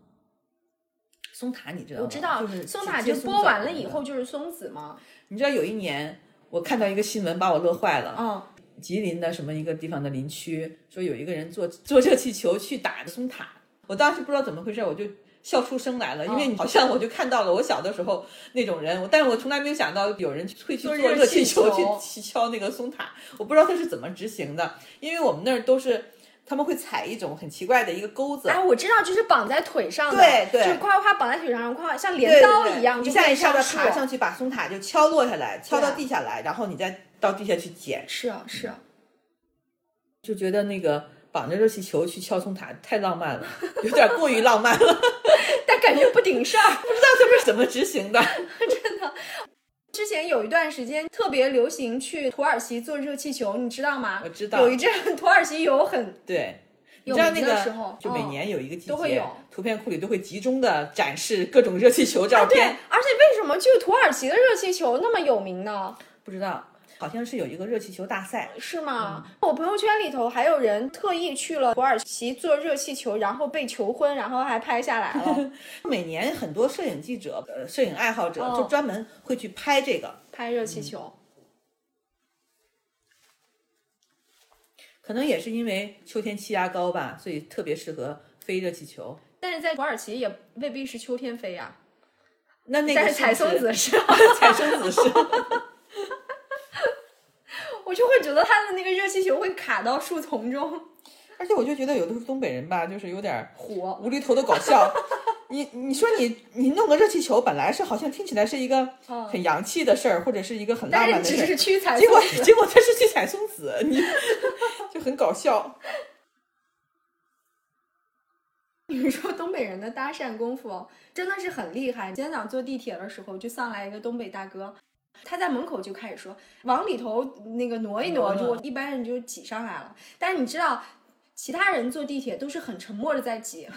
松塔你知道吗？我知道，就是松塔就播完了以后就是松子吗？你知道有一年我看到一个新闻把我乐坏了。嗯，吉林的什么一个地方的林区说有一个人坐坐热气球去打松塔，我当时不知道怎么回事，我就笑出声来了，因为好像我就看到了我小的时候那种人，但是我从来没有想到有人会去坐热气球 去去敲那个松塔，我不知道他是怎么执行的，因为我们那儿都是。他们会踩一种很奇怪的一个钩子，哎，我知道，就是绑在腿上的，对对，就是夸夸绑在腿上，然后夸像镰刀一样，一下一下的爬上去，把松塔就敲落下来，敲到地下来，然后你再到地下去捡。是啊，是啊，就觉得那个绑着热气球去敲松塔太浪漫了，有点过于浪漫了，但感觉不顶事儿，不知道他们是怎么执行的，真的。之前有一段时间特别流行去土耳其坐热气球，你知道吗？我知道。有一阵 土耳其有很对，你知道那个时候，就每年有一个季节，图片库里都会集中的展示各种热气球照片。对，而且为什么就土耳其的热气球那么有名呢？不知道。好像是有一个热气球大赛，是吗？我朋友圈里头还有人特意去了土耳其做热气球，然后被求婚，然后还拍下来了。每年很多摄影记者、呃，摄影爱好者就专门会去拍这个，拍热气球。可能也是因为秋天气压高吧，所以特别适合飞热气球。但是在土耳其也未必是秋天飞呀。那那个是 采松子是，采松子是。我就会觉得他的那个热气球会卡到树丛中，而且我就觉得有的时候东北人吧，就是有点火无厘头的搞笑。你你说你你弄个热气球，本来是好像听起来是一个很洋气的事儿，或者是一个很浪漫的事儿，结果结果他是去采松子，你 就很搞笑。你说东北人的搭讪功夫真的是很厉害。今天早上坐地铁的时候，就上来一个东北大哥。他在门口就开始说，往里头那个挪一挪，就一般人就挤上来了。但是你知道，其他人坐地铁都是很沉默的在挤，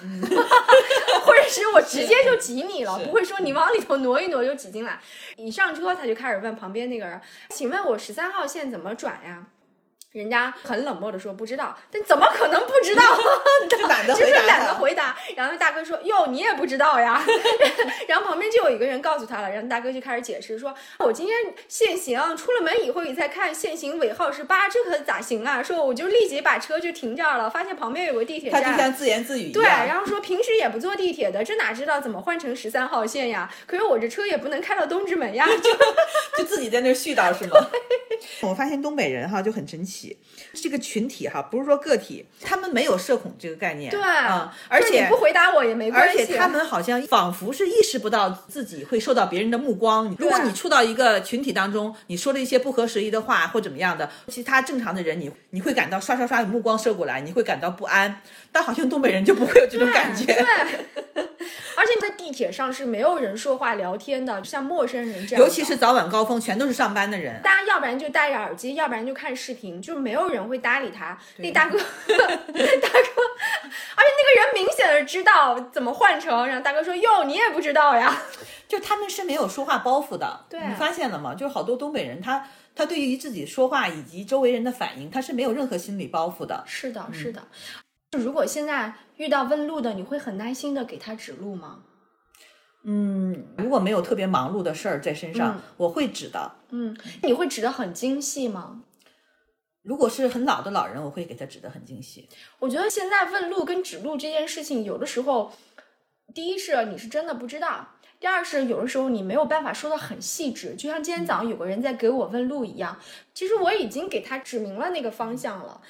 或者是我直接就挤你了，不会说你往里头挪一挪就挤进来。一上车他就开始问旁边那个人，请问我十三号线怎么转呀？人家很冷漠的说不知道，但怎么可能不知道？就懒得 就是懒得回答。然后大哥说：“哟，你也不知道呀？” 然后旁边就有一个人告诉他了，然后大哥就开始解释说：“我今天限行，出了门以后你再看限行尾号是八，这可咋行啊？”说我就立即把车就停这儿了，发现旁边有个地铁站。他就像自言自语对，然后说平时也不坐地铁的，这哪知道怎么换成十三号线呀？可是我这车也不能开到东直门呀，就就自己在那絮叨是吗？我发现东北人哈就很神奇，这个群体哈不是说个体，他们没有社恐这个概念，对啊，而且不回答我也没关系，而且他们好像仿佛是意识不到自己会受到别人的目光。如果你处到一个群体当中，你说了一些不合时宜的话或怎么样的，其他正常的人你你会感到刷刷刷的目光射过来，你会感到不安，但好像东北人就不会有这种感觉。对，而且在地铁上是没有人说话聊天的，像陌生人这样，尤其是早晚高峰，全都是上班的人，大家要不然就戴着耳机，要不然就看视频，就没有人会搭理他。那大哥，大哥，而且那个人明显的知道怎么换乘，然后大哥说：“哟，你也不知道呀？”就他们是没有说话包袱的。对，你发现了吗？就是好多东北人，他他对于自己说话以及周围人的反应，他是没有任何心理包袱的。是的，是的。就如果现在遇到问路的，你会很耐心的给他指路吗？嗯，如果没有特别忙碌的事儿在身上，我会指的。嗯，你会指的很精细吗？如果是很老的老人，我会给他指的很精细。我觉得现在问路跟指路这件事情，有的时候，第一是你是真的不知道，第二是有的时候你没有办法说的很细致。就像今天早上有个人在给我问路一样，其实我已经给他指明了那个方向了。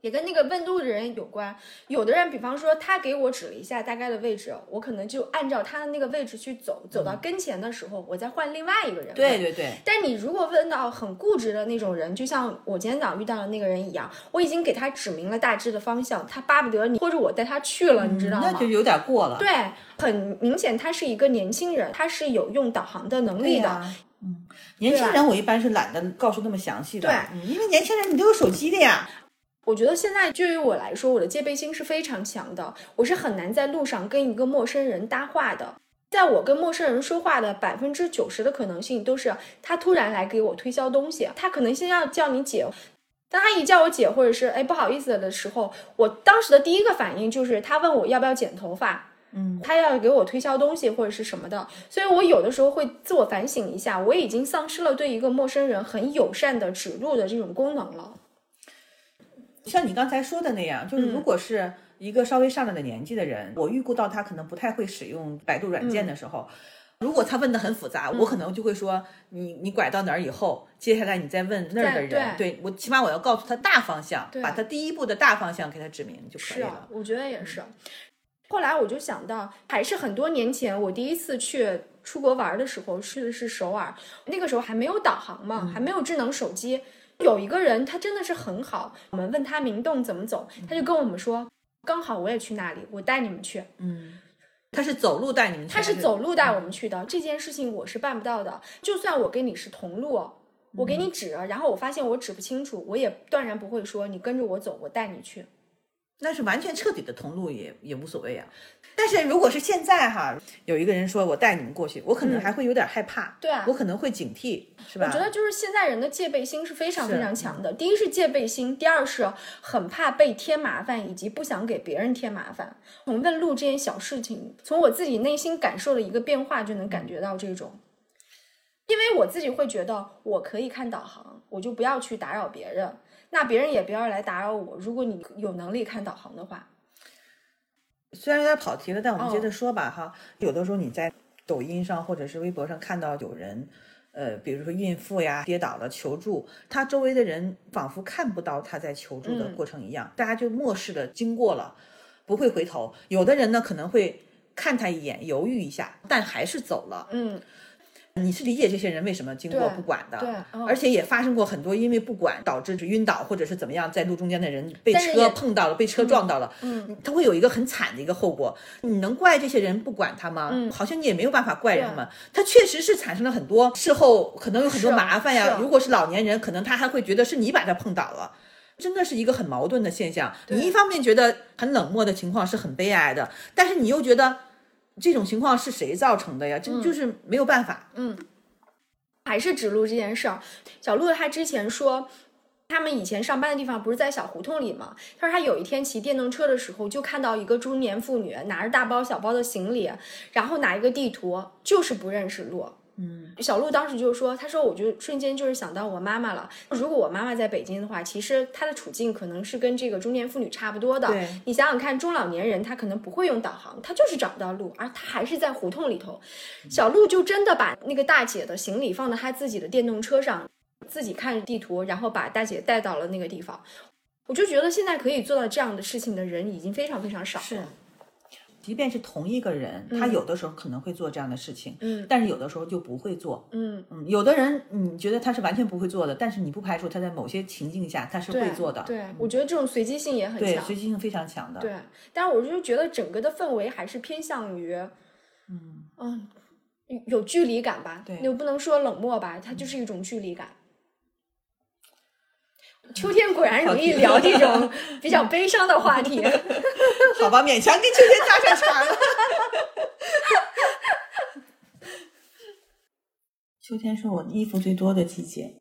也跟那个问路的人有关。有的人，比方说他给我指了一下大概的位置，我可能就按照他的那个位置去走，走到跟前的时候，我再换另外一个人。对对对。但你如果问到很固执的那种人，就像我今天早上遇到的那个人一样，我已经给他指明了大致的方向，他巴不得你或者我带他去了，你知道吗？那就有点过了。对，很明显他是一个年轻人，他是有用导航的能力的。嗯，年轻人我一般是懒得告诉那么详细的。对，因为年轻人你都有手机的呀。我觉得现在对于我来说，我的戒备心是非常强的。我是很难在路上跟一个陌生人搭话的。在我跟陌生人说话的百分之九十的可能性，都是他突然来给我推销东西。他可能先要叫你姐，当他一叫我姐，或者是哎不好意思的时候，我当时的第一个反应就是他问我要不要剪头发，嗯，他要给我推销东西或者是什么的。所以我有的时候会自我反省一下，我已经丧失了对一个陌生人很友善的指路的这种功能了。像你刚才说的那样，就是如果是一个稍微上了的年纪的人，我预估到他可能不太会使用百度软件的时候，如果他问的很复杂，我可能就会说，你你拐到哪儿以后，接下来你再问那儿的人，对我起码我要告诉他大方向，把他第一步的大方向给他指明就可以了。我觉得也是。后来我就想到，还是很多年前我第一次去出国玩的时候，去的是首尔，那个时候还没有导航嘛，还没有智能手机。有一个人，他真的是很好。我们问他明洞怎么走，他就跟我们说：“刚好我也去那里，我带你们去。”嗯，他是走路带你们去，他是走路带我们去的。这件事情我是办不到的。就算我跟你是同路，我给你指，然后我发现我指不清楚，我也断然不会说你跟着我走，我带你去。那是完全彻底的同路也也无所谓啊。但是如果是现在哈，有一个人说我带你们过去，我可能还会有点害怕，对啊，我可能会警惕，是吧？我觉得就是现在人的戒备心是非常非常强的。第一是戒备心，第二是很怕被添麻烦，以及不想给别人添麻烦。从问路这件小事情，从我自己内心感受的一个变化，就能感觉到这种。因为我自己会觉得我可以看导航，我就不要去打扰别人。那别人也不要来打扰我。如果你有能力看导航的话，虽然有点跑题了，但我们接着说吧哈。有的时候你在抖音上或者是微博上看到有人，呃，比如说孕妇呀跌倒了求助，他周围的人仿佛看不到他在求助的过程一样，大家就漠视的经过了，不会回头。有的人呢可能会看他一眼，犹豫一下，但还是走了。嗯。你是理解这些人为什么经过不管的，对，而且也发生过很多因为不管导致晕倒或者是怎么样，在路中间的人被车碰到了，被车撞到了，嗯，他会有一个很惨的一个后果。你能怪这些人不管他吗？嗯，好像你也没有办法怪他们。他确实是产生了很多事后可能有很多麻烦呀。如果是老年人，可能他还会觉得是你把他碰倒了，真的是一个很矛盾的现象。你一方面觉得很冷漠的情况是很悲哀的，但是你又觉得这种情况是谁造成的呀？这就是没有办法。嗯。还是指路这件事儿，小鹿他之前说，他们以前上班的地方不是在小胡同里吗？他说他有一天骑电动车的时候，就看到一个中年妇女拿着大包小包的行李，然后拿一个地图，就是不认识路。嗯，小鹿当时就说：“他说，我就瞬间就是想到我妈妈了。如果我妈妈在北京的话，其实她的处境可能是跟这个中年妇女差不多的。你想想看，中老年人他可能不会用导航，他就是找不到路，而他还是在胡同里头。小鹿就真的把那个大姐的行李放到他自己的电动车上，自己看着地图，然后把大姐带到了那个地方。我就觉得现在可以做到这样的事情的人已经非常非常少了。”是。即便是同一个人，他有的时候可能会做这样的事情，嗯，但是有的时候就不会做，嗯嗯，有的人你觉得他是完全不会做的，但是你不排除他在某些情境下他是会做的。对，我觉得这种随机性也很强，对，随机性非常强的。对，但是我就觉得整个的氛围还是偏向于，嗯嗯，有距离感吧，对，又不能说冷漠吧，它就是一种距离感。秋天果然容易聊这种比较悲伤的话题，好吧，勉强跟秋天搭上茬了。秋天是我衣服最多的季节。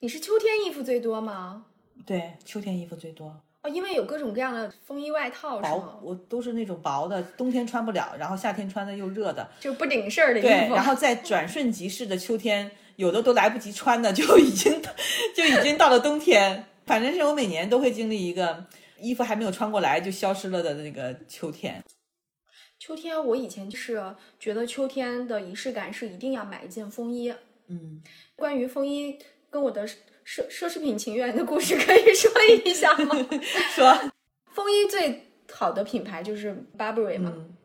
你是秋天衣服最多吗？对，秋天衣服最多。哦，因为有各种各样的风衣外套，薄，我都是那种薄的，冬天穿不了，然后夏天穿的又热的，就不顶事儿的衣服。然后在转瞬即逝的秋天。有的都来不及穿的，就已经 就已经到了冬天，反正是我每年都会经历一个衣服还没有穿过来就消失了的那个秋天。秋天，我以前就是觉得秋天的仪式感是一定要买一件风衣。嗯，关于风衣跟我的奢奢侈品情缘的故事，可以说一下吗？说风衣最好的品牌就是 Burberry 嘛。嗯，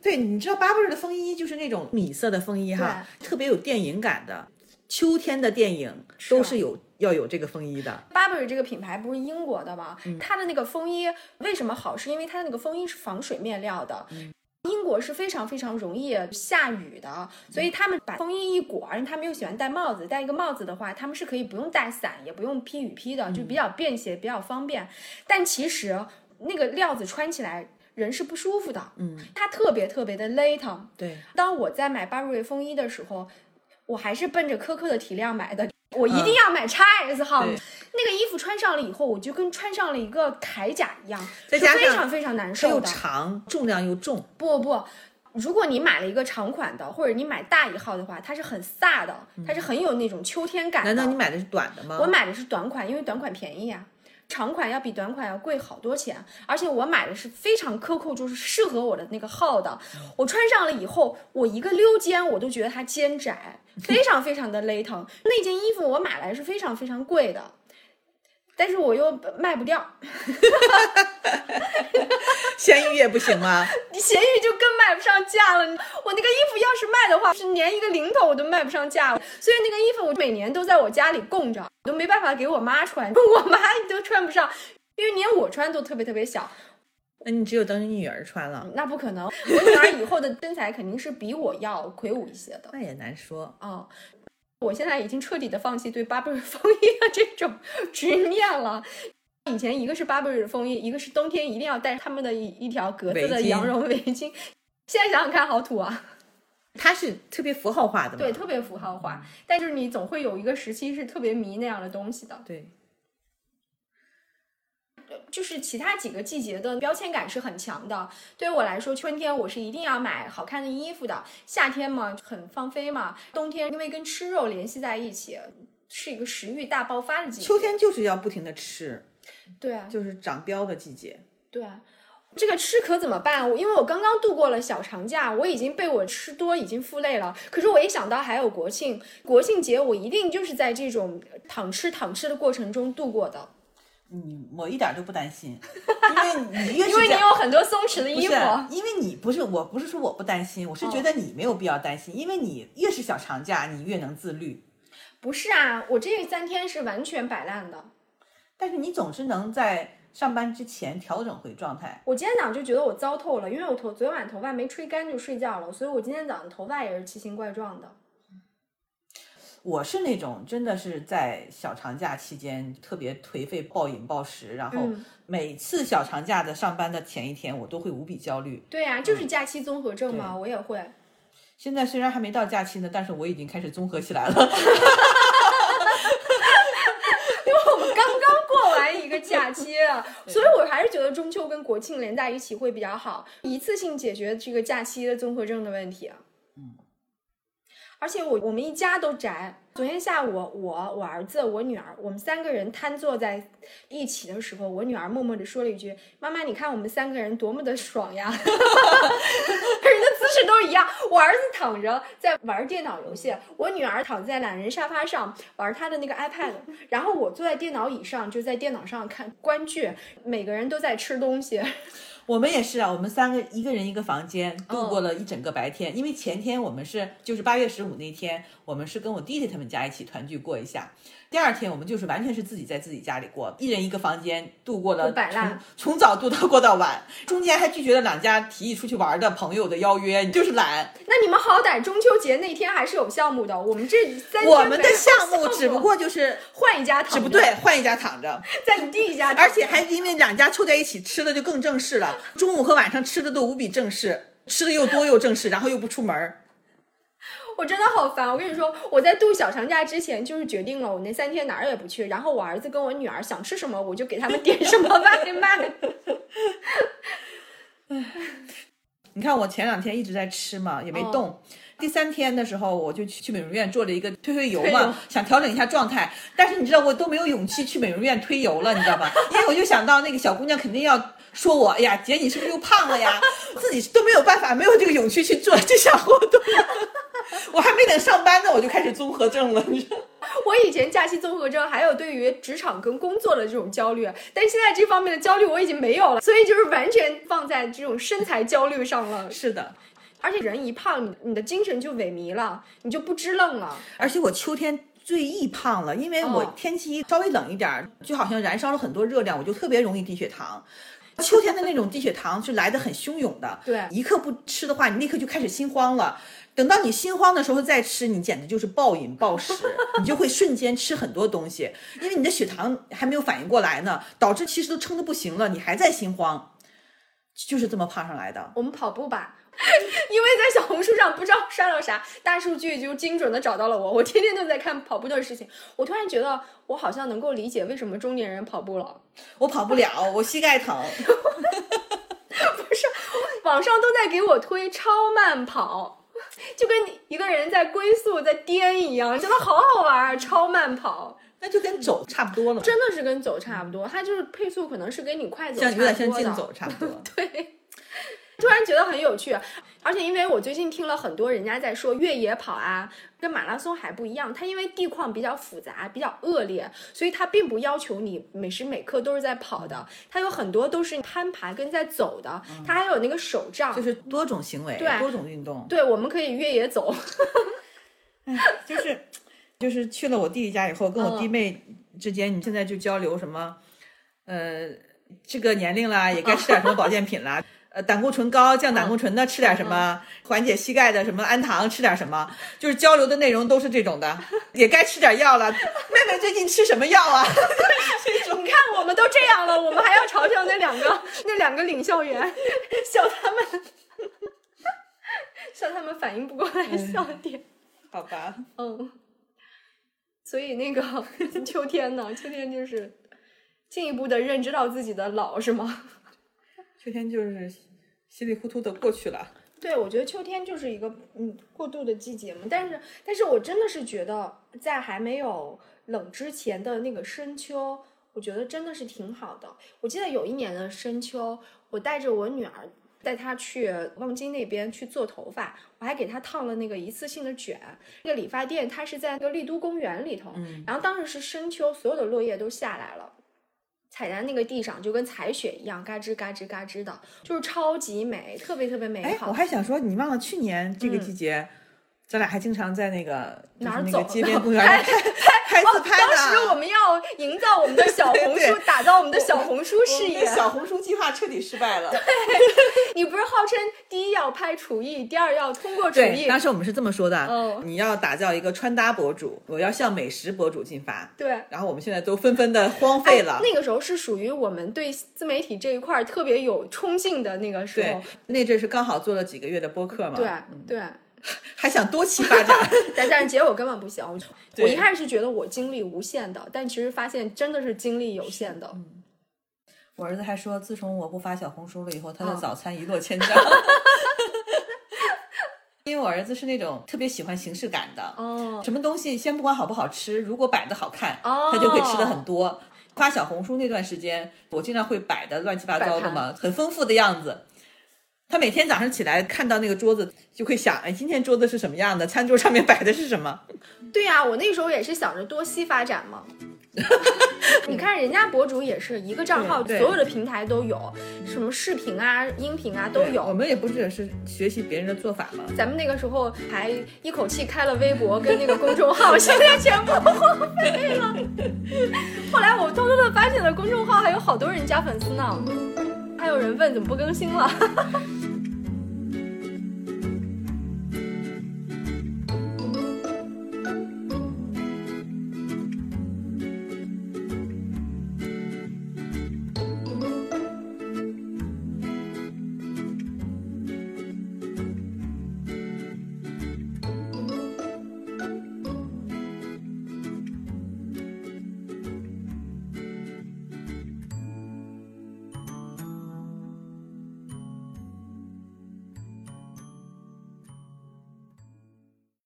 对，你知道 Burberry 的风衣就是那种米色的风衣哈，特别有电影感的。秋天的电影都是有要有这个风衣的。Burberry 这个品牌不是英国的吗？它的那个风衣为什么好？是因为它的那个风衣是防水面料的。英国是非常非常容易下雨的，所以他们把风衣一裹，而且他们又喜欢戴帽子，戴一个帽子的话，他们是可以不用带伞，也不用披雨披的，就比较便携，比较方便。但其实那个料子穿起来人是不舒服的，嗯，它特别特别的勒疼。对，当我在买 Burberry 风衣的时候，我还是奔着苛刻的体量买的。我一定要买 XS 号，对那个衣服穿上了以后，我就跟穿上了一个铠甲一样，是再加上非常非常难受的。长，重量又重。不不，如果你买了一个长款的，或者你买大一号的话，它是很飒的，它是很有那种秋天感的。难道你买的是短的吗？我买的是短款，因为短款便宜啊。长款要比短款要贵好多钱，而且我买的是非常克扣，就是适合我的那个号的。我穿上了以后，我一个溜肩我都觉得它肩窄，非常非常的勒疼。那件衣服我买来是非常非常贵的，但是我又卖不掉，咸鱼也不行吗？你 咸鱼就更卖不上价了。我那个衣服要是卖的话，是连一个零头我都卖不上价了。所以那个衣服我每年都在我家里供着，我都没办法给我妈穿，我妈都穿不上，因为连我穿都特别特别小。那你只有等你女儿穿了，那不可能，我女儿以后的身材肯定是比我要魁梧一些的。那也难说。哦，我现在已经彻底的放弃对 Burberry 风衣的这种 执念了。以前一个是 Burberry 风衣，一个是冬天一定要带他们的一一条格子的羊绒围巾。现在想想看，好土啊！它是特别符号化的嘛？对，特别符号化。但是你总会有一个时期是特别迷那样的东西的。对，就是其他几个季节的标签感是很强的。对于我来说，春天我是一定要买好看的衣服的。夏天嘛，很放飞嘛。冬天因为跟吃肉联系在一起，是一个食欲大爆发的季节。秋天就是要不停的吃，对啊，就是长膘的季节。对啊。这个吃可怎么办？我因为我刚刚度过了小长假，我已经被我吃多已经负累了。可是我一想到还有国庆，国庆节我一定就是在这种躺吃躺吃的过程中度过的。嗯，我一点都不担心，因为你越 因为你有很多松弛的衣服。因为你不是我，不是说我不担心，我是觉得你没有必要担心，因为你越是小长假，你越能自律。不是啊，我这三天是完全摆烂的。但是你总是能在上班之前调整回状态。我今天早上就觉得我糟透了，因为我头昨天晚上头发没吹干就睡觉了，所以我今天早上头发也是奇形怪状的。我是那种真的是在小长假期间特别颓废、暴饮暴食，然后嗯每次小长假的上班的前一天，我都会无比焦虑。对呀、就是假期综合症嘛，我也会。现在虽然还没到假期呢，但是我已经开始综合起来了。因为我们刚刚过完一个假期，所以我还是觉得中秋跟国庆连在一起会比较好，一次性解决这个假期的综合症的问题。嗯，而且我我们一家都宅。昨天下午，我、我儿子、我女儿，我们三个人瘫坐在一起的时候，我女儿默默地说了一句：“妈妈，你看我们三个人多么的爽呀！” 人的姿势都一样。我儿子躺着在玩电脑游戏，我女儿躺在懒人沙发上玩她的那个 iPad，然后我坐在电脑椅上，就在电脑上看观剧，每个人都在吃东西。我们也是啊，我们三个一个人一个房间度嗯过了一整个白天。因为前天我们是就是八月十五那天，我们是跟我弟弟他们家一起团聚过一下。第二天我们就是完全是自己在自己家里过，一人一个房间度过了从从早度到过到晚，中间还拒绝了两家提议出去玩的朋友的邀约，你就是懒。那你们好歹中秋节那天还是有项目的，我们这三我们的项目只不过就是换一家躺着，只不对，换一家躺着。在你弟弟家，而且还因为两家凑在一起吃的就更正式了，中午和晚上吃的都无比正式，吃的又多又正式，然后又不出门儿。我真的好烦。我跟你说，我在度小长假之前就是决定了，我那三天哪儿也不去。然后我儿子跟我女儿想吃什么，我就给他们点什么外卖。你看我前两天一直在吃嘛，也没动。第三天的时候，我就去去美容院做了一个推推油推油嘛，想调整一下状态。但是你知道，我都没有勇气去美容院推油了，你知道吗？因为我就想到那个小姑娘肯定要说我，哎呀，姐你是不是又胖了呀？自己都没有办法，没有这个勇气去做这项 活动。我还没等上班呢，我就开始综合症了，你知道？我以前假期综合症，还有对于职场跟工作的这种焦虑，但现在这方面的焦虑我已经没有了，所以就是完全放在这种身材焦虑上了。是的，而且人一胖，你你的精神就萎靡了，你就不支棱了。而且我秋天最易胖了，因为我哦天气稍微冷一点儿，就好像燃烧了很多热量，我就特别容易低血糖。秋天的那种低血糖是来的很汹涌的，对一刻不吃的话，你立刻就开始心慌了。等到你心慌的时候再吃，你简直就是暴饮暴食，你就会瞬间吃很多东西，因为你的血糖还没有反应过来呢，导致其实都撑的不行了，你还在心慌，就是这么胖上来的。我们跑步吧。因为在小红书上不知道刷到啥大数据，就精准的找到了我。我天天都在看跑步的事情，我突然觉得我好像能够理解为什么中年人跑步了。我跑不了，我膝盖疼。不是网上都在给我推超慢跑，就跟一个人在龟速在颠一样，真的好好玩儿。超慢跑那就跟走差不多了嘛，真的是跟走差不多，它就是配速可能是跟你快走差像不多的。有点像竞走差不多。对，突然觉得很有趣，而且因为我最近听了很多人家在说越野跑啊，跟马拉松还不一样，它因为地况比较复杂、比较恶劣，所以它并不要求你每时每刻都是在跑的，它有很多都是攀爬跟在走的，它还有那个手杖，就是多种行为，对多种运动。对，我们可以越野走。就是就是去了我弟弟家以后，跟我弟嗯妹之间，你现在就交流什么，呃，这个年龄啦，也该吃点什么保健品啦。呃，胆固醇高，降胆固醇的吃点什么，缓解膝盖的什么氨糖吃点什么，就是交流的内容都是这种的，也该吃点药了。妹妹最近吃什么药啊？你看，我们都这样了，我们还要嘲笑那两个那两个领校员，笑他们，笑他们反应不过来笑点。好吧，嗯，所以那个 秋天呢，秋天就是进一步的认知到自己的老，是吗？秋天就是稀里糊涂的过去了。对，我觉得秋天就是一个嗯过渡的季节嘛。但是，但是我真的是觉得，在还没有冷之前的那个深秋，我觉得真的是挺好的。我记得有一年的深秋，我带着我女儿。带她去望京那边去做头发，我还给她烫了那个一次性的卷。那个理发店它是在那个丽都公园里头，然后当时是深秋，所有的落叶都下来了。踩在那个地上就跟踩雪一样，嘎吱嘎吱嘎吱的，就是超级美，特别特别美哎，好。我还想说，你忘了去年这个季节，咱俩还经常在那个哪儿走街边公园 拍里拍拍自拍当时我。们要营造我们的小 红书，打造我们的小红书事业。小红书计划彻底失败了。你不是号称第一要拍厨艺，第二要通过厨，艺？当时我们是这么说的：嗯你要打造一个穿搭博主，我要向美食博主进发。对。然后我们现在都纷纷的荒废了。哎那个时候是属于我们对自媒体这一块儿特别有冲劲的那个时对候。，那阵是刚好做了几个月的播客嘛，对对，还想多期发展。但但是结果根本不行。我我一开始是觉得我精力无限的，但其实发现真的是精力有限的。我儿子还说，自从我不发小红书了以后，他的嗯早餐一落千丈。因为我儿子是那种特别喜欢形式感的，哦，什么东西先不管好不好吃，如果摆的好看，哦他就会吃的很多。发小红书那段时间，我经常会摆的乱七八糟的嘛，很丰富的样子。他每天早上起来看到那个桌子，就会想，哎，今天桌子是什么样的？餐桌上面摆的是什么？对呀、我那时候也是想着多西发展嘛。你看人家博主也是一个账号，所有的平台都有，什么视频啊、音频啊都有我。们也不只是学习别人的做法嘛。咱们那个时候还一口气开了微博跟那个公众号，现在全部荒废了。后来我偷偷的发现了公众号还有好多人加粉丝呢，还有人问怎么不更新了。